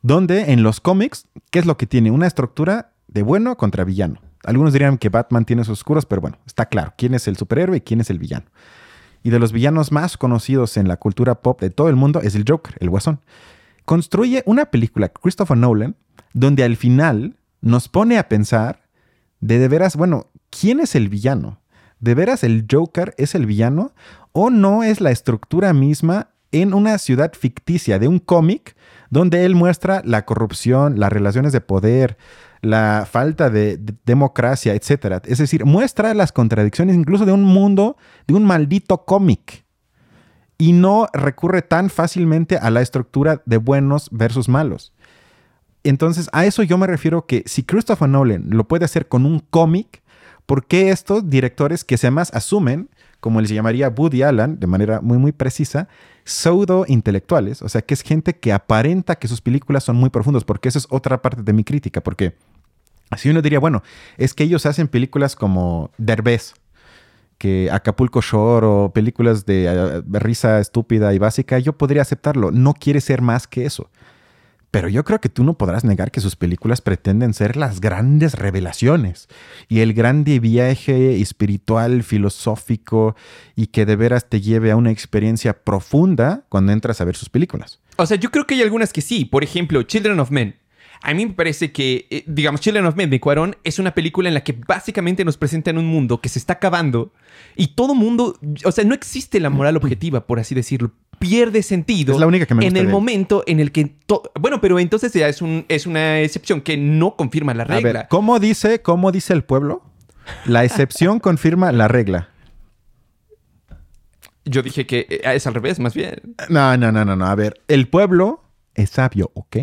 Donde en los cómics, ¿qué es lo que tiene? Una estructura de bueno contra villano. Algunos dirían que Batman tiene sus oscuros, pero bueno, está claro quién es el superhéroe y quién es el villano. Y de los villanos más conocidos en la cultura pop de todo el mundo es el Joker, el Guasón. Construye una película, Christopher Nolan, donde al final nos pone a pensar de de veras, bueno, ¿quién es el villano? ¿De veras el Joker es el villano? ¿O no es la estructura misma en una ciudad ficticia de un cómic donde él muestra la corrupción, las relaciones de poder, la falta de, democracia, etc. Es decir, muestra las contradicciones incluso de un mundo, de un maldito cómic. Y no recurre tan fácilmente a la estructura de buenos versus malos. Entonces, a eso yo me refiero que si Christopher Nolan lo puede hacer con un cómic, ¿por qué estos directores que se más asumen, como les llamaría Woody Allen, de manera muy, muy precisa, pseudo intelectuales? O sea, que es gente que aparenta que sus películas son muy profundas, porque esa es otra parte de mi crítica, porque así uno diría, bueno, es que ellos hacen películas como Derbez, que Acapulco Shore o películas de eh, risa estúpida y básica, yo podría aceptarlo. No quiere ser más que eso. Pero yo creo que tú no podrás negar que sus películas pretenden ser las grandes revelaciones y el grande viaje espiritual, filosófico y que de veras te lleve a una experiencia profunda cuando entras a ver sus películas. O sea, yo creo que hay algunas que sí. Por ejemplo, Children of Men. A mí me parece que, eh, digamos, Children of Men de Cuarón es una película en la que básicamente nos presentan un mundo que se está acabando y todo mundo, o sea, no existe la moral objetiva, por así decirlo. Pierde sentido Es la única que me en el momento en el que... to- bueno, pero entonces ya es, un, es una excepción que no confirma la A regla. ver, ¿cómo dice, cómo dice el pueblo? La excepción [LAUGHS] confirma la regla. Yo dije que eh, es al revés, más bien. No, no, no, no, no. A ver, el pueblo es sabio, ¿ok?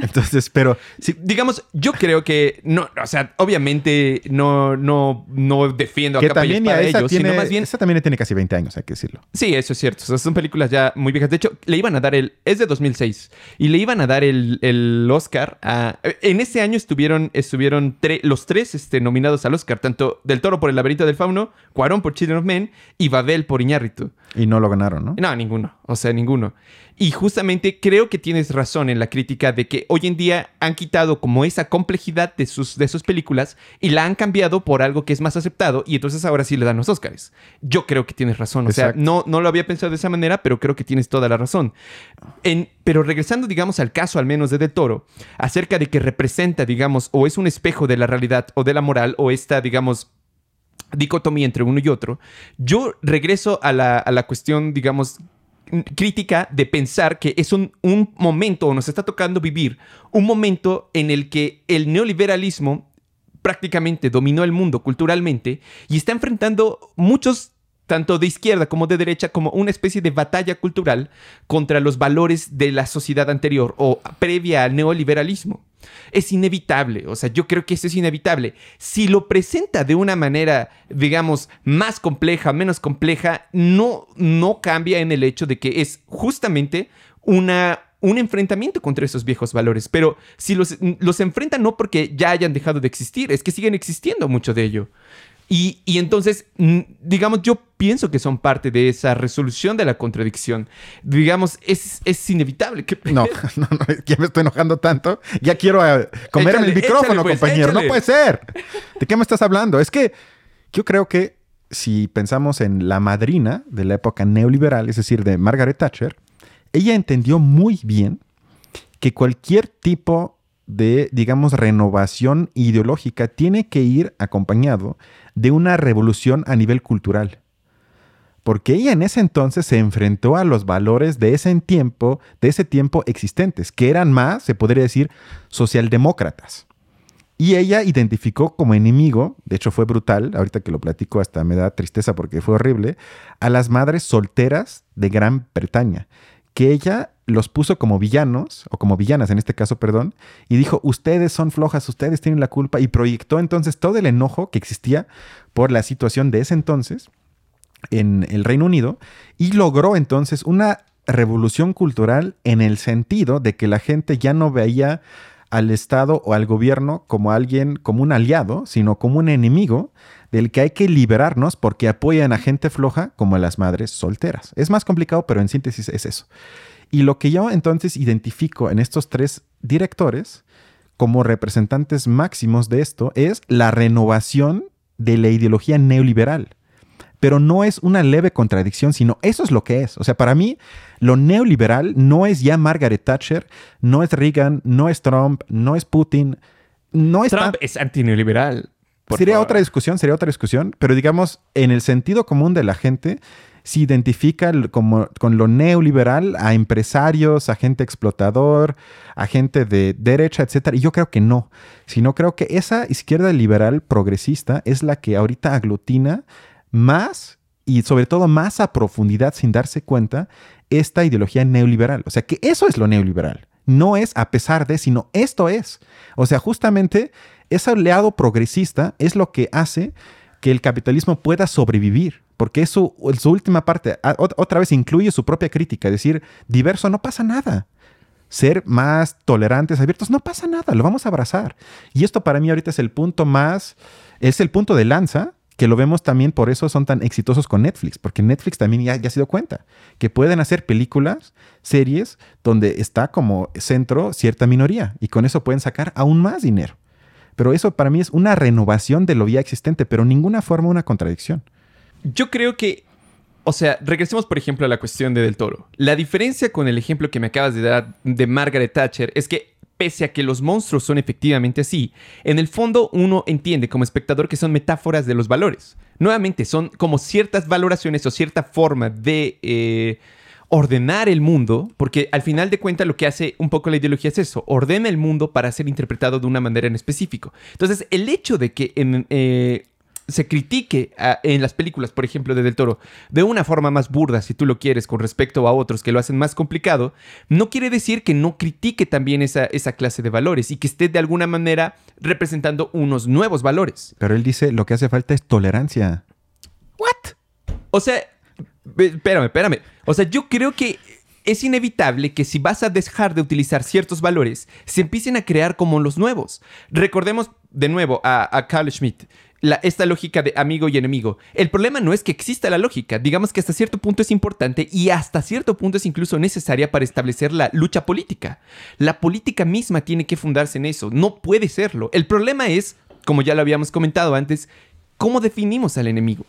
Entonces, pero sí, Digamos, yo creo que no, o sea, obviamente no, no, no defiendo a que capa y también espada esa ellos, tiene, sino más bien esa también tiene casi 20 años, hay que decirlo. Sí, eso es cierto. O sea, son películas ya muy viejas. De hecho, le iban a dar el... Es de 2006. Y le iban a dar el, el Oscar a... En ese año estuvieron, estuvieron tre- los tres este, nominados al Oscar. Tanto Del Toro por El laberinto del fauno, Cuarón por Children of Men y Babel por Iñárritu. Y no lo ganaron, ¿no? No, ninguno. O sea, ninguno. Y justamente creo que tienes razón en la crítica de que hoy en día han quitado como esa complejidad de sus, de sus películas y la han cambiado por algo que es más aceptado y entonces ahora sí le dan los Oscars. Yo creo que tienes razón. O sea, no, no lo había pensado de esa manera, pero creo que tienes toda la razón. En- pero regresando, digamos, al caso al menos de Del Toro, acerca de que representa, digamos, o es un espejo de la realidad o de la moral o esta, digamos, dicotomía entre uno y otro, yo regreso a la, a la cuestión, digamos, crítica de pensar que es un, un momento, o nos está tocando vivir, un momento en el que el neoliberalismo prácticamente dominó el mundo culturalmente y está enfrentando muchos, tanto de izquierda como de derecha, como una especie de batalla cultural contra los valores de la sociedad anterior o previa al neoliberalismo. Es inevitable, o sea, yo creo que eso es inevitable. Si lo presenta de una manera, digamos, más compleja, menos compleja, no, no cambia en el hecho de que es justamente una, un enfrentamiento contra esos viejos valores. Pero si los, los enfrenta no porque ya hayan dejado de existir, es que siguen existiendo mucho de ello. Y, y entonces, digamos, yo pienso que son parte de esa resolución de la contradicción. Digamos, es, es inevitable. que- No, [LAUGHS] [LAUGHS] no, no, ya me estoy enojando tanto. Ya quiero eh, comerme Échale, el micrófono, pues, compañero. échale. No puede ser. ¿De qué me estás hablando? Es que yo creo que si pensamos en la madrina de la época neoliberal, es decir, de Margaret Thatcher, ella entendió muy bien que cualquier tipo de, digamos, renovación ideológica tiene que ir acompañado de una revolución a nivel cultural. Porque ella en ese entonces se enfrentó a los valores de ese tiempo, de ese tiempo existentes, que eran más, se podría decir, socialdemócratas. Y ella identificó como enemigo, de hecho fue brutal, ahorita que lo platico hasta me da tristeza porque fue horrible, a las madres solteras de Gran Bretaña, que ella los puso como villanos, o como villanas en este caso, perdón, y dijo, ustedes son flojas, ustedes tienen la culpa, y proyectó entonces todo el enojo que existía por la situación de ese entonces en el Reino Unido, y logró entonces una revolución cultural en el sentido de que la gente ya no veía al Estado o al gobierno como alguien, como un aliado, sino como un enemigo del que hay que liberarnos porque apoyan a gente floja como a las madres solteras. Es más complicado, pero en síntesis es eso. Y lo que yo entonces identifico en estos tres directores como representantes máximos de esto es la renovación de la ideología neoliberal. Pero no es una leve contradicción, sino eso es lo que es. O sea, para mí, lo neoliberal no es ya Margaret Thatcher, no es Reagan, no es Trump, no es Putin, no es... Trump tan- es antineoliberal. sería favor. otra discusión, sería otra discusión, pero digamos, en el sentido común de la gente, se identifica como, con lo neoliberal a empresarios, a gente explotador, a gente de derecha, etcétera. Y yo creo que no, sino creo que esa izquierda liberal progresista es la que ahorita aglutina más y sobre todo más a profundidad sin darse cuenta esta ideología neoliberal. O sea, que eso es lo neoliberal. No es a pesar de, sino esto es. O sea, justamente ese oleado progresista es lo que hace que el capitalismo pueda sobrevivir. Porque eso, su última parte, a- ot- otra vez incluye su propia crítica. Es decir, diverso no pasa nada. Ser más tolerantes, abiertos, no pasa nada, lo vamos a abrazar. Y esto para mí ahorita es el punto más, es el punto de lanza que lo vemos también, por eso son tan exitosos con Netflix, porque Netflix también ya, ya se dio cuenta que pueden hacer películas, series, donde está como centro cierta minoría y con eso pueden sacar aún más dinero. Pero eso para mí es una renovación de lo ya existente, pero ninguna forma una contradicción. Yo creo que, o sea, regresemos por ejemplo a la cuestión de Del Toro. La diferencia con el ejemplo que me acabas de dar de Margaret Thatcher es que pese a que los monstruos son efectivamente así, en el fondo uno entiende como espectador que son metáforas de los valores. Nuevamente, son como ciertas valoraciones o cierta forma de... Eh, ordenar el mundo, porque al final de cuentas lo que hace un poco la ideología es eso, ordena el mundo para ser interpretado de una manera en específico. Entonces, el hecho de que en, eh, se critique en las películas, por ejemplo, de Del Toro, de una forma más burda, si tú lo quieres, con respecto a otros que lo hacen más complicado, no quiere decir que no critique también esa, esa clase de valores y que esté de alguna manera representando unos nuevos valores. Pero él dice, lo que hace falta es tolerancia. ¿What? O sea, Espérame, espérame. O sea, yo creo que es inevitable que si vas a dejar de utilizar ciertos valores, se empiecen a crear como los nuevos. Recordemos de nuevo a, Carl Schmitt. Esta lógica de amigo y enemigo. El problema no es que exista la lógica, digamos que hasta cierto punto es importante y hasta cierto punto es incluso necesaria para establecer la lucha política. La política misma tiene que fundarse en eso, no puede serlo. El problema es, como ya lo habíamos comentado antes, cómo definimos al enemigo.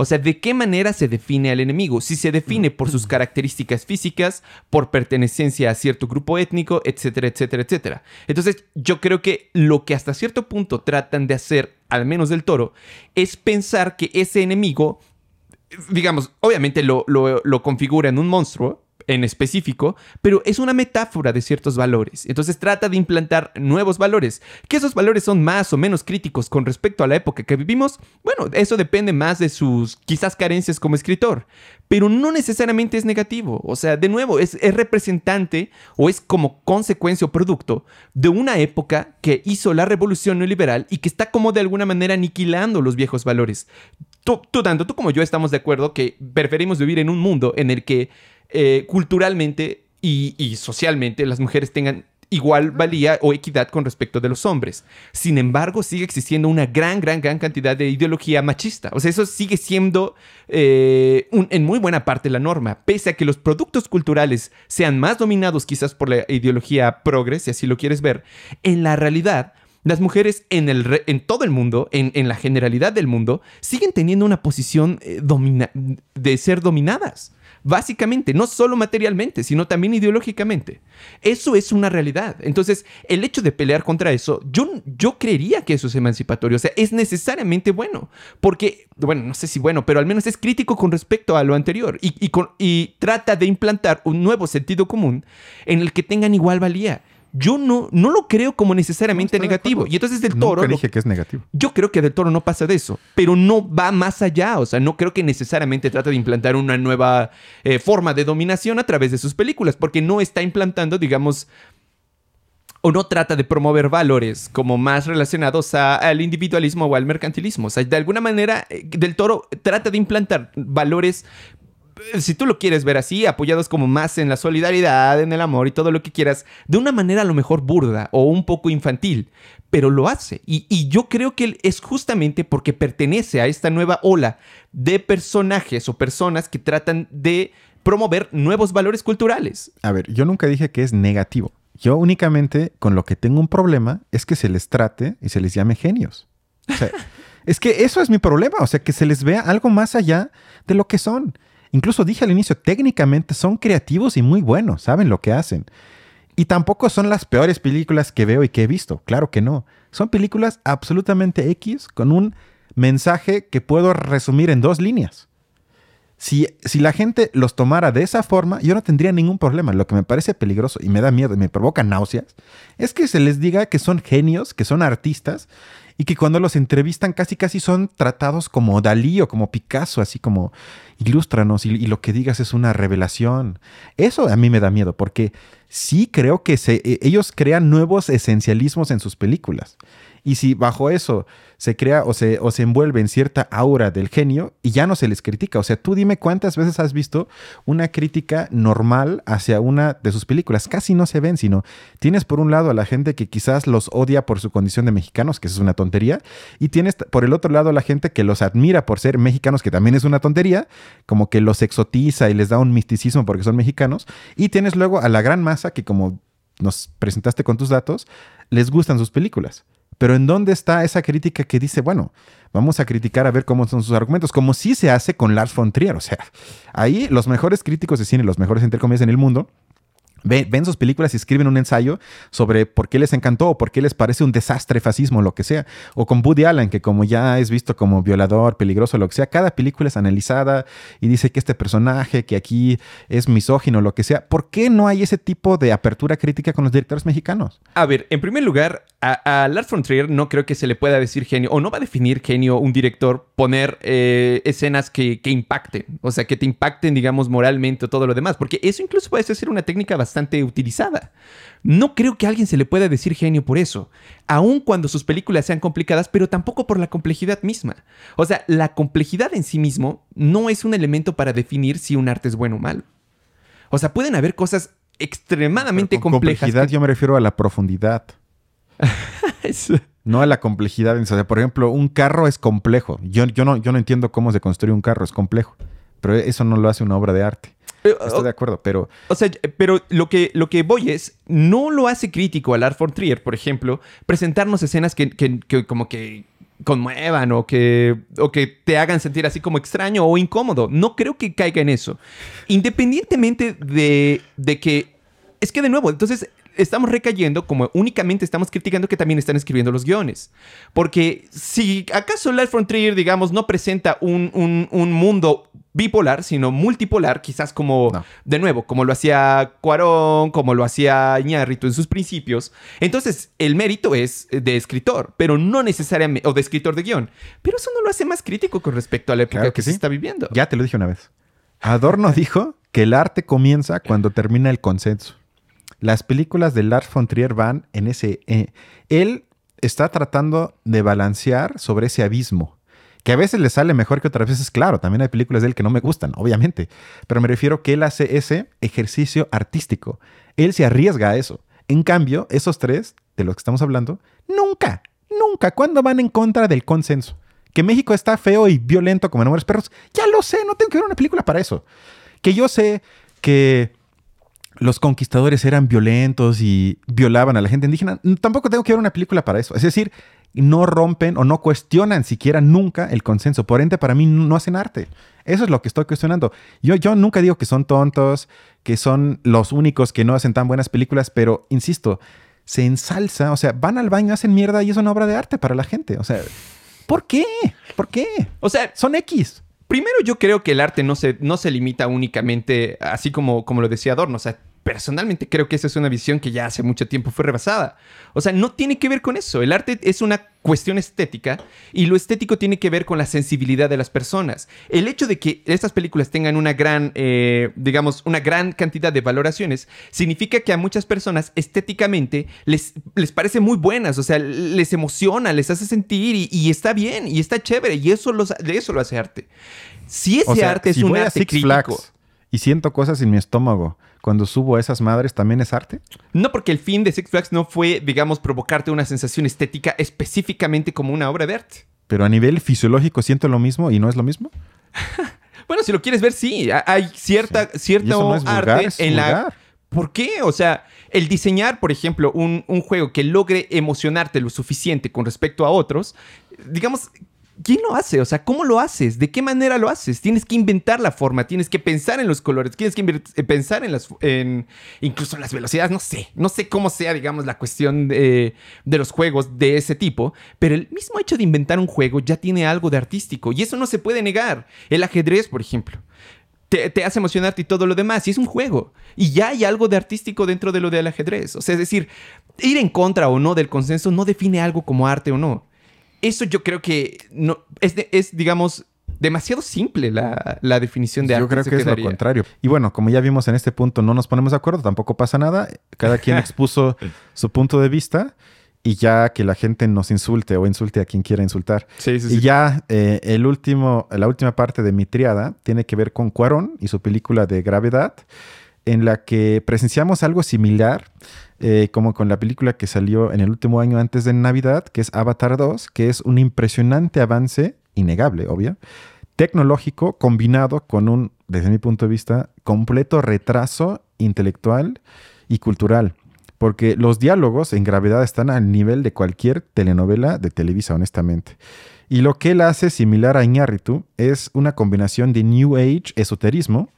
O sea, ¿de qué manera se define al enemigo? Si se define por sus características físicas, por pertenencia a cierto grupo étnico, etcétera, etcétera, etcétera. Entonces, yo creo que lo que hasta cierto punto tratan de hacer, al menos del toro, es pensar que ese enemigo, digamos, obviamente lo, lo configura en un monstruo, en específico, pero es una metáfora de ciertos valores. Entonces trata de implantar nuevos valores. Que esos valores son más o menos críticos con respecto a la época que vivimos, bueno, eso depende más de sus quizás carencias como escritor, pero no necesariamente es negativo. O sea, de nuevo, es, representante o es como consecuencia o producto de una época que hizo la revolución neoliberal y que está como de alguna manera aniquilando los viejos valores. Tú, tú, tanto tú como yo estamos de acuerdo que preferimos vivir en un mundo en el que eh, culturalmente y, socialmente las mujeres tengan igual valía o equidad con respecto de los hombres. Sin embargo, sigue existiendo una gran, gran, gran cantidad de ideología machista. O sea, eso sigue siendo eh, en muy buena parte la norma. Pese a que los productos culturales sean más dominados quizás por la ideología progres, si así lo quieres ver, en la realidad... Las mujeres en, el en todo el mundo, en, la generalidad del mundo, siguen teniendo una posición eh, de ser dominadas. Básicamente, no solo materialmente, sino también ideológicamente. Eso es una realidad. Entonces, el hecho de pelear contra eso, yo, yo creería que eso es emancipatorio. O sea, es necesariamente bueno. Porque, bueno, no sé si bueno, pero al menos es crítico con respecto a lo anterior y, y trata de implantar un nuevo sentido común en el que tengan igual valía yo no, no lo creo como necesariamente negativo. Y entonces del toro. Nunca dije que es negativo. Yo creo que del toro no pasa de eso, pero no va más allá. O sea, no creo que necesariamente trate de implantar una nueva eh, forma de dominación a través de sus películas, porque no está implantando, digamos, o no trata de promover valores como más relacionados al individualismo o al mercantilismo. O sea, de alguna manera, eh, Del Toro trata de implantar valores si tú lo quieres ver así, apoyados como más en la solidaridad, en el amor y todo lo que quieras, de una manera a lo mejor burda o un poco infantil, pero lo hace. Y, yo creo que es justamente porque pertenece a esta nueva ola de personajes o personas que tratan de promover nuevos valores culturales. A ver, yo nunca dije que es negativo. Yo únicamente con lo que tengo un problema es que se les trate y se les llame genios. [LAUGHS] es que eso es mi problema, o sea, que se les vea algo más allá de lo que son. Incluso dije al inicio, técnicamente son creativos y muy buenos, saben lo que hacen. Y tampoco son las peores películas que veo y que he visto, claro que no. Son películas absolutamente X con un mensaje que puedo resumir en dos líneas. Si, si, la gente los tomara de esa forma, yo no tendría ningún problema. Lo que me parece peligroso y me da miedo y me provoca náuseas es que se les diga que son genios, que son artistas y que cuando los entrevistan casi casi son tratados como Dalí o como Picasso, así como ilústranos y, lo que digas es una revelación. Eso a mí me da miedo porque sí creo que se, e, ellos crean nuevos esencialismos en sus películas. Y si bajo eso se crea o se, envuelve en cierta aura del genio y ya no se les critica. O sea, tú dime cuántas veces has visto una crítica normal hacia una de sus películas. Casi no se ven, sino tienes por un lado a la gente que quizás los odia por su condición de mexicanos, que es una tontería, y tienes por el otro lado a la gente que los admira por ser mexicanos, que también es una tontería, como que los exotiza y les da un misticismo porque son mexicanos, y tienes luego a la gran masa que como nos presentaste con tus datos, les gustan sus películas. Pero ¿en dónde está esa crítica que dice, bueno, vamos a criticar a ver cómo son sus argumentos? Como sí se hace con Lars von Trier. O sea, ahí los mejores críticos de cine, los mejores entre comillas en el mundo, Ven, sus películas y escriben un ensayo sobre por qué les encantó o por qué les parece un desastre, fascismo, lo que sea. O con Woody Allen, que como ya es visto como violador, peligroso, lo que sea, cada película es analizada y dice que este personaje, que aquí es misógino, lo que sea. ¿Por qué no hay ese tipo de apertura crítica con los directores mexicanos? A ver, en primer lugar, a, Lars von Trier no creo que se le pueda decir genio, o no va a definir genio un director poner eh, escenas que, que impacten, o sea, que te impacten, digamos, moralmente o todo lo demás, porque eso incluso puede ser una técnica bastante utilizada. No creo que a alguien se le pueda decir genio por eso, aun cuando sus películas sean complicadas, pero tampoco por la complejidad misma. O sea, la complejidad en sí mismo no es un elemento para definir si un arte es bueno o malo. O sea, pueden haber cosas extremadamente complejas. Complejidad yo me refiero a la profundidad. [LAUGHS] No a la complejidad. O sea, por ejemplo, un carro es complejo. Yo, yo, no, yo no entiendo cómo se construye un carro, es complejo. Pero eso no lo hace una obra de arte. Estoy de acuerdo, pero... O sea, pero lo que, lo que voy es, no lo hace crítico al Art for Trier, por ejemplo, presentarnos escenas que, como que conmuevan o que, o que te hagan sentir así como extraño o incómodo. No creo que caiga en eso. Independientemente de, de que... Es que de nuevo, entonces estamos recayendo como únicamente estamos criticando que también están escribiendo los guiones. Porque si acaso Life Frontier, digamos, no presenta un, mundo bipolar, sino multipolar, quizás como, de nuevo, como lo hacía Cuarón, como lo hacía Iñárritu en sus principios, entonces el mérito es de escritor, pero no necesariamente, o de escritor de guion. Pero eso no lo hace más crítico con respecto a la época que, se está viviendo. Ya te lo dije una vez. Adorno dijo que el arte comienza cuando termina el consenso. Las películas de Lars von Trier van en ese... Eh, él está tratando de balancear sobre ese abismo, que a veces le sale mejor que otras veces, claro, también hay películas de él que no me gustan, obviamente, pero me refiero que él hace ese ejercicio artístico, él se arriesga a eso. En cambio, esos tres, de los que estamos hablando, nunca, nunca, cuando van en contra del consenso? Que México está feo y violento como en Perros, ya lo sé, no tengo que ver una película para eso. Que yo sé que los conquistadores eran violentos y violaban a la gente indígena. Tampoco tengo que ver una película para eso. Es decir, no rompen o no cuestionan siquiera nunca el consenso. Por ende, para mí no hacen arte. Eso es lo que estoy cuestionando. Yo, yo nunca digo que son tontos, que son los únicos que no hacen tan buenas películas, pero insisto, se ensalza, o sea, van al baño, hacen mierda y es una obra de arte para la gente. O sea, ¿por qué? ¿Por qué? O sea, son X. Primero, yo creo que el arte no se, no se limita únicamente, así como, como lo decía Adorno. O sea, personalmente creo que esa es una visión que ya hace mucho tiempo fue rebasada. O sea, no tiene que ver con eso. El arte es una cuestión estética y lo estético tiene que ver con la sensibilidad de las personas. El hecho de que estas películas tengan una gran, eh, digamos, una gran cantidad de valoraciones significa que a muchas personas estéticamente les, les parece muy buenas, o sea, les emociona, les hace sentir y, está bien y está chévere y eso, de eso lo hace arte. Si ese arte es un arte crítico, y siento cosas en mi estómago cuando subo a esas madres, ¿también es arte? No, porque el fin de Six Flags no fue, digamos, provocarte una sensación estética específicamente como una obra de arte. Pero a nivel fisiológico siento lo mismo y no es lo mismo. [LAUGHS] bueno, si lo quieres ver, sí. Hay cierta, cierto arte en la. ¿Por qué? O sea, el diseñar, por ejemplo, un, un, juego que logre emocionarte lo suficiente con respecto a otros, digamos, ¿Quién lo hace? O sea, ¿cómo lo haces? ¿De qué manera lo haces? Tienes que inventar la forma, tienes que pensar en los colores, tienes que eh, pensar en las, en, incluso en las velocidades, no sé, no sé cómo sea, digamos, la cuestión de, de los juegos de ese tipo, pero el mismo hecho de inventar un juego ya tiene algo de artístico y eso no se puede negar. El ajedrez, por ejemplo. Te, te, hace emocionarte y todo lo demás. Y es un juego. Y ya hay algo de artístico dentro de lo del ajedrez. O sea, es decir, ir en contra o no del consenso no define algo como arte o no eso yo creo que no, es, es, digamos, demasiado simple la, la definición de arte. Yo creo que es lo contrario. Y bueno, como ya vimos en este punto, no nos ponemos de acuerdo, tampoco pasa nada. Cada quien [LAUGHS] expuso su punto de vista y ya que la gente nos insulte o insulte a quien quiera insultar. Sí, sí, Y sí. ya eh, el último, la última parte de mi triada tiene que ver con Cuarón y su película de Gravedad, en la que presenciamos algo similar, eh, como con la película que salió en el último año antes de Navidad, que es Avatar 2, que es un impresionante avance, innegable, obvio, tecnológico combinado con un, desde mi punto de vista, completo retraso intelectual y cultural. Porque los diálogos en gravedad están al nivel de cualquier telenovela de Televisa, honestamente. Y lo que él hace similar a Iñárritu es una combinación de New Age esoterismo,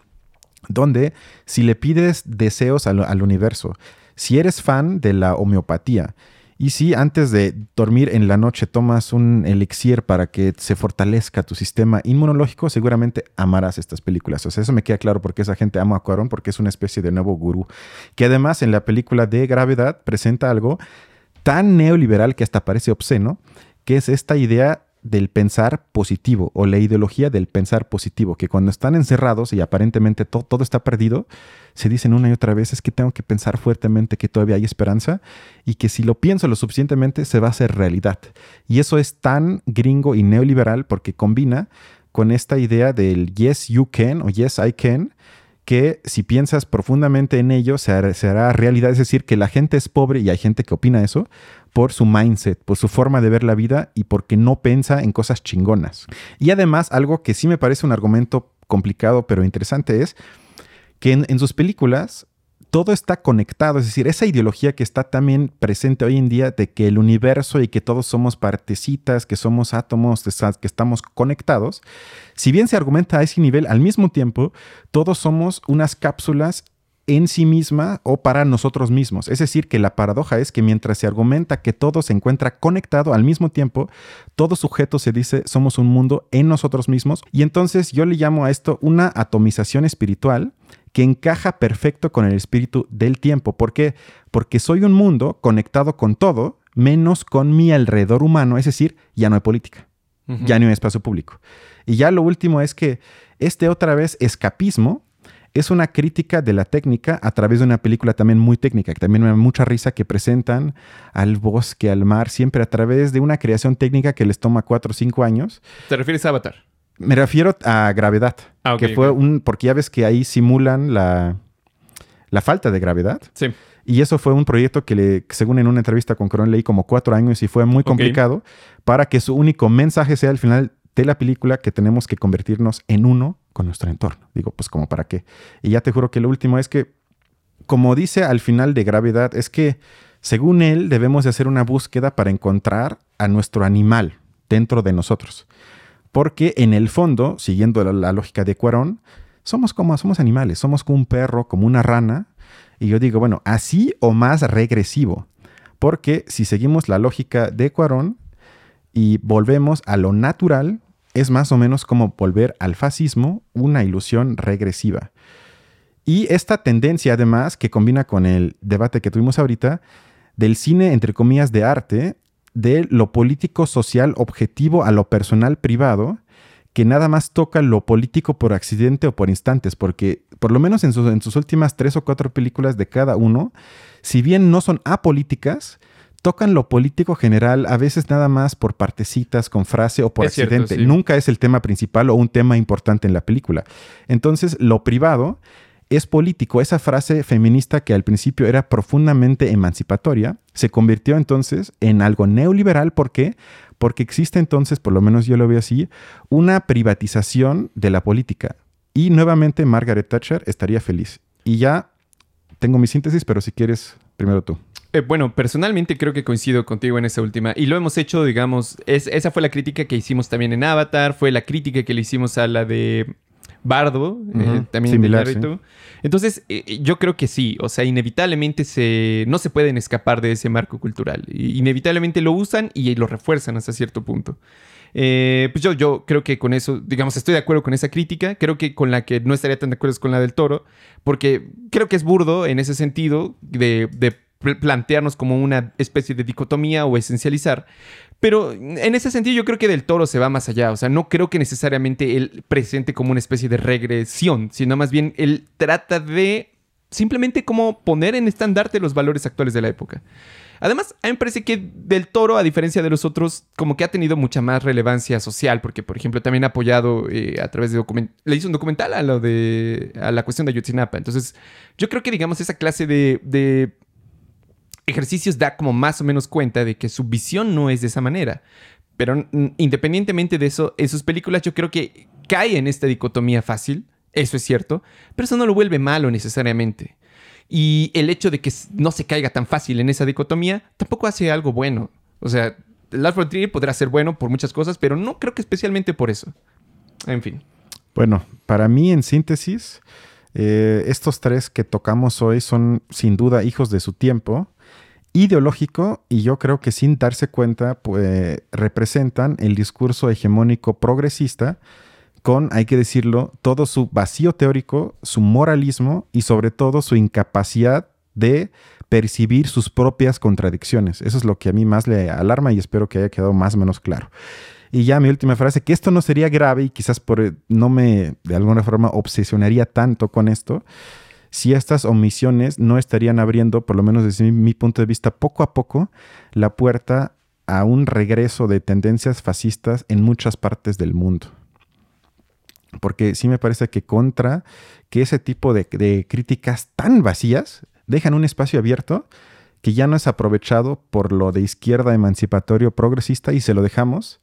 donde si le pides deseos al, universo, si eres fan de la homeopatía, y si antes de dormir en la noche tomas un elixir para que se fortalezca tu sistema inmunológico, seguramente amarás estas películas. O sea, eso me queda claro porque esa gente ama a Cuarón porque es una especie de nuevo gurú. Que además en la película de Gravedad presenta algo tan neoliberal que hasta parece obsceno, que es esta idea del pensar positivo o la ideología del pensar positivo, que cuando están encerrados y aparentemente to- todo está perdido, se dicen una y otra vez es que tengo que pensar fuertemente que todavía hay esperanza y que si lo pienso lo suficientemente se va a hacer realidad. Y eso es tan gringo y neoliberal porque combina con esta idea del yes you can o yes I can, que si piensas profundamente en ello se hará, realidad. Es decir, que la gente es pobre y hay gente que opina eso por su mindset, por su forma de ver la vida y porque no piensa en cosas chingonas. Y además, algo que sí me parece un argumento complicado pero interesante es que en sus películas todo está conectado, es decir, esa ideología que está también presente hoy en día de que el universo y que todos somos partecitas, que somos átomos, que estamos conectados, si bien se argumenta a ese nivel, al mismo tiempo, todos somos unas cápsulas en sí misma o para nosotros mismos. Es decir, que la paradoja es que mientras se argumenta que todo se encuentra conectado al mismo tiempo, todo sujeto se dice somos un mundo en nosotros mismos. Y entonces yo le llamo a esto una atomización espiritual que encaja perfecto con el espíritu del tiempo. ¿Por qué? Porque soy un mundo conectado con todo, menos con mi alrededor humano, es decir, ya no hay política ya no hay espacio público. Y ya lo último es que este otra vez escapismo es una crítica de la técnica a través de una película también muy técnica, que también me da mucha risa, que presentan al bosque, al mar, siempre a través de una creación técnica que les toma cuatro o cinco años. ¿Te refieres a Avatar? Me refiero a gravedad, Ah, ok, que fue un, porque ya ves que ahí simulan la, la falta de gravedad. Sí. Y eso fue un proyecto que, le, según en una entrevista con Coron leí como cuatro años y fue muy complicado para que su único mensaje sea al final de la película que tenemos que convertirnos en uno con nuestro entorno. Digo, pues como para qué. Y ya te juro que lo último es que, como dice al final de Gravedad, es que según él debemos de hacer una búsqueda para encontrar a nuestro animal dentro de nosotros. Porque en el fondo, siguiendo la, la lógica de Cuarón, somos como somos animales, somos como un perro, como una rana. Y yo digo, bueno, así o más regresivo. Porque si seguimos la lógica de Cuarón y volvemos a lo natural, es más o menos como volver al fascismo, una ilusión regresiva. Y esta tendencia, además, que combina con el debate que tuvimos ahorita, del cine, entre comillas, de arte, de lo político social objetivo a lo personal privado, que nada más toca lo político por accidente o por instantes, porque por lo menos en sus, en sus últimas tres o cuatro películas de cada uno, si bien no son apolíticas, tocan lo político general, a veces nada más por partecitas, con frase o por Es cierto, accidente. sí. Nunca es el tema principal o un tema importante en la película. Entonces, lo privado es político. Esa frase feminista que al principio era profundamente emancipatoria, se convirtió entonces en algo neoliberal. ¿Por qué? Porque existe entonces, por lo menos yo lo veo así, una privatización de la política. Y nuevamente Margaret Thatcher estaría feliz. Y ya tengo mi síntesis, pero si quieres, primero tú. Eh, bueno, personalmente creo que coincido contigo en esa última. Y lo hemos hecho, digamos, es- esa fue la crítica que hicimos también en Avatar, fue la crítica que le hicimos a la de Bardo, eh, Ujú, también similar, de Iñárritu. Entonces, eh, yo creo que sí, o sea, inevitablemente se, no se pueden escapar de ese marco cultural. Inevitablemente lo usan y lo refuerzan hasta cierto punto. Eh, pues yo, yo creo que con eso, digamos, estoy de acuerdo con esa crítica. Creo que con la que no estaría tan de acuerdo es con la del toro, porque creo que es burdo en ese sentido de, plantearnos como una especie de dicotomía o esencializar. Pero en ese sentido yo creo que Del Toro se va más allá. O sea, no creo que necesariamente él presente como una especie de regresión, sino más bien él trata de simplemente como poner en estandarte los valores actuales de la época. Además, a mí me parece que Del Toro, a diferencia de los otros, como que ha tenido mucha más relevancia social, porque, por ejemplo, también ha apoyado eh, a través de le hizo un documental a lo de, a la cuestión de Ayotzinapa. Entonces, yo creo que, digamos, esa clase de ejercicios da como más o menos cuenta de que su visión no es de esa manera. Pero independientemente de eso, en sus películas yo creo que cae en esta dicotomía fácil, eso es cierto, pero eso no lo vuelve malo necesariamente. Y el hecho de que no se caiga tan fácil en esa dicotomía tampoco hace algo bueno. O sea, Last Frontier podrá ser bueno por muchas cosas, pero no creo que especialmente por eso. En fin. Bueno, para mí en síntesis, eh, estos tres que tocamos hoy son sin duda hijos de su tiempo ideológico y yo creo que sin darse cuenta pues, representan el discurso hegemónico progresista con, hay que decirlo, todo su vacío teórico, su moralismo y sobre todo su incapacidad de percibir sus propias contradicciones. Eso es lo que a mí más le alarma y espero que haya quedado más o menos claro. Y ya mi última frase, que esto no sería grave y quizás por, no me de alguna forma obsesionaría tanto con esto, si estas omisiones no estarían abriendo, por lo menos desde mi, punto de vista, poco a poco, la puerta a un regreso de tendencias fascistas en muchas partes del mundo. Porque sí me parece que contra que ese tipo de, de críticas tan vacías dejan un espacio abierto que ya no es aprovechado por lo de izquierda emancipatorio progresista y se lo dejamos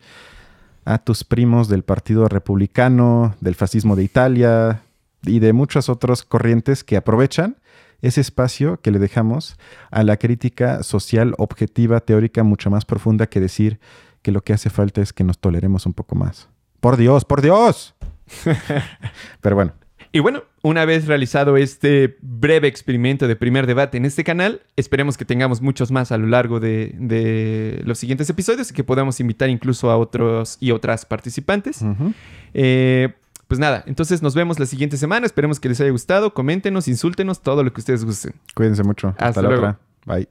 a tus primos del Partido Republicano, del fascismo de Italia, y de muchas otras corrientes que aprovechan ese espacio que le dejamos a la crítica social objetiva, teórica, mucho más profunda que decir que lo que hace falta es que nos toleremos un poco más. Por Dios, por Dios. [LAUGHS] Pero bueno. Y bueno, una vez realizado este breve experimento de primer debate en este canal, esperemos que tengamos muchos más a lo largo de, los siguientes episodios y que podamos invitar incluso a otros y otras participantes. eh, pues nada, entonces nos vemos la siguiente semana. Esperemos que les haya gustado. Coméntenos, insúltenos, todo lo que ustedes gusten. Cuídense mucho. Hasta, la otra. Bye.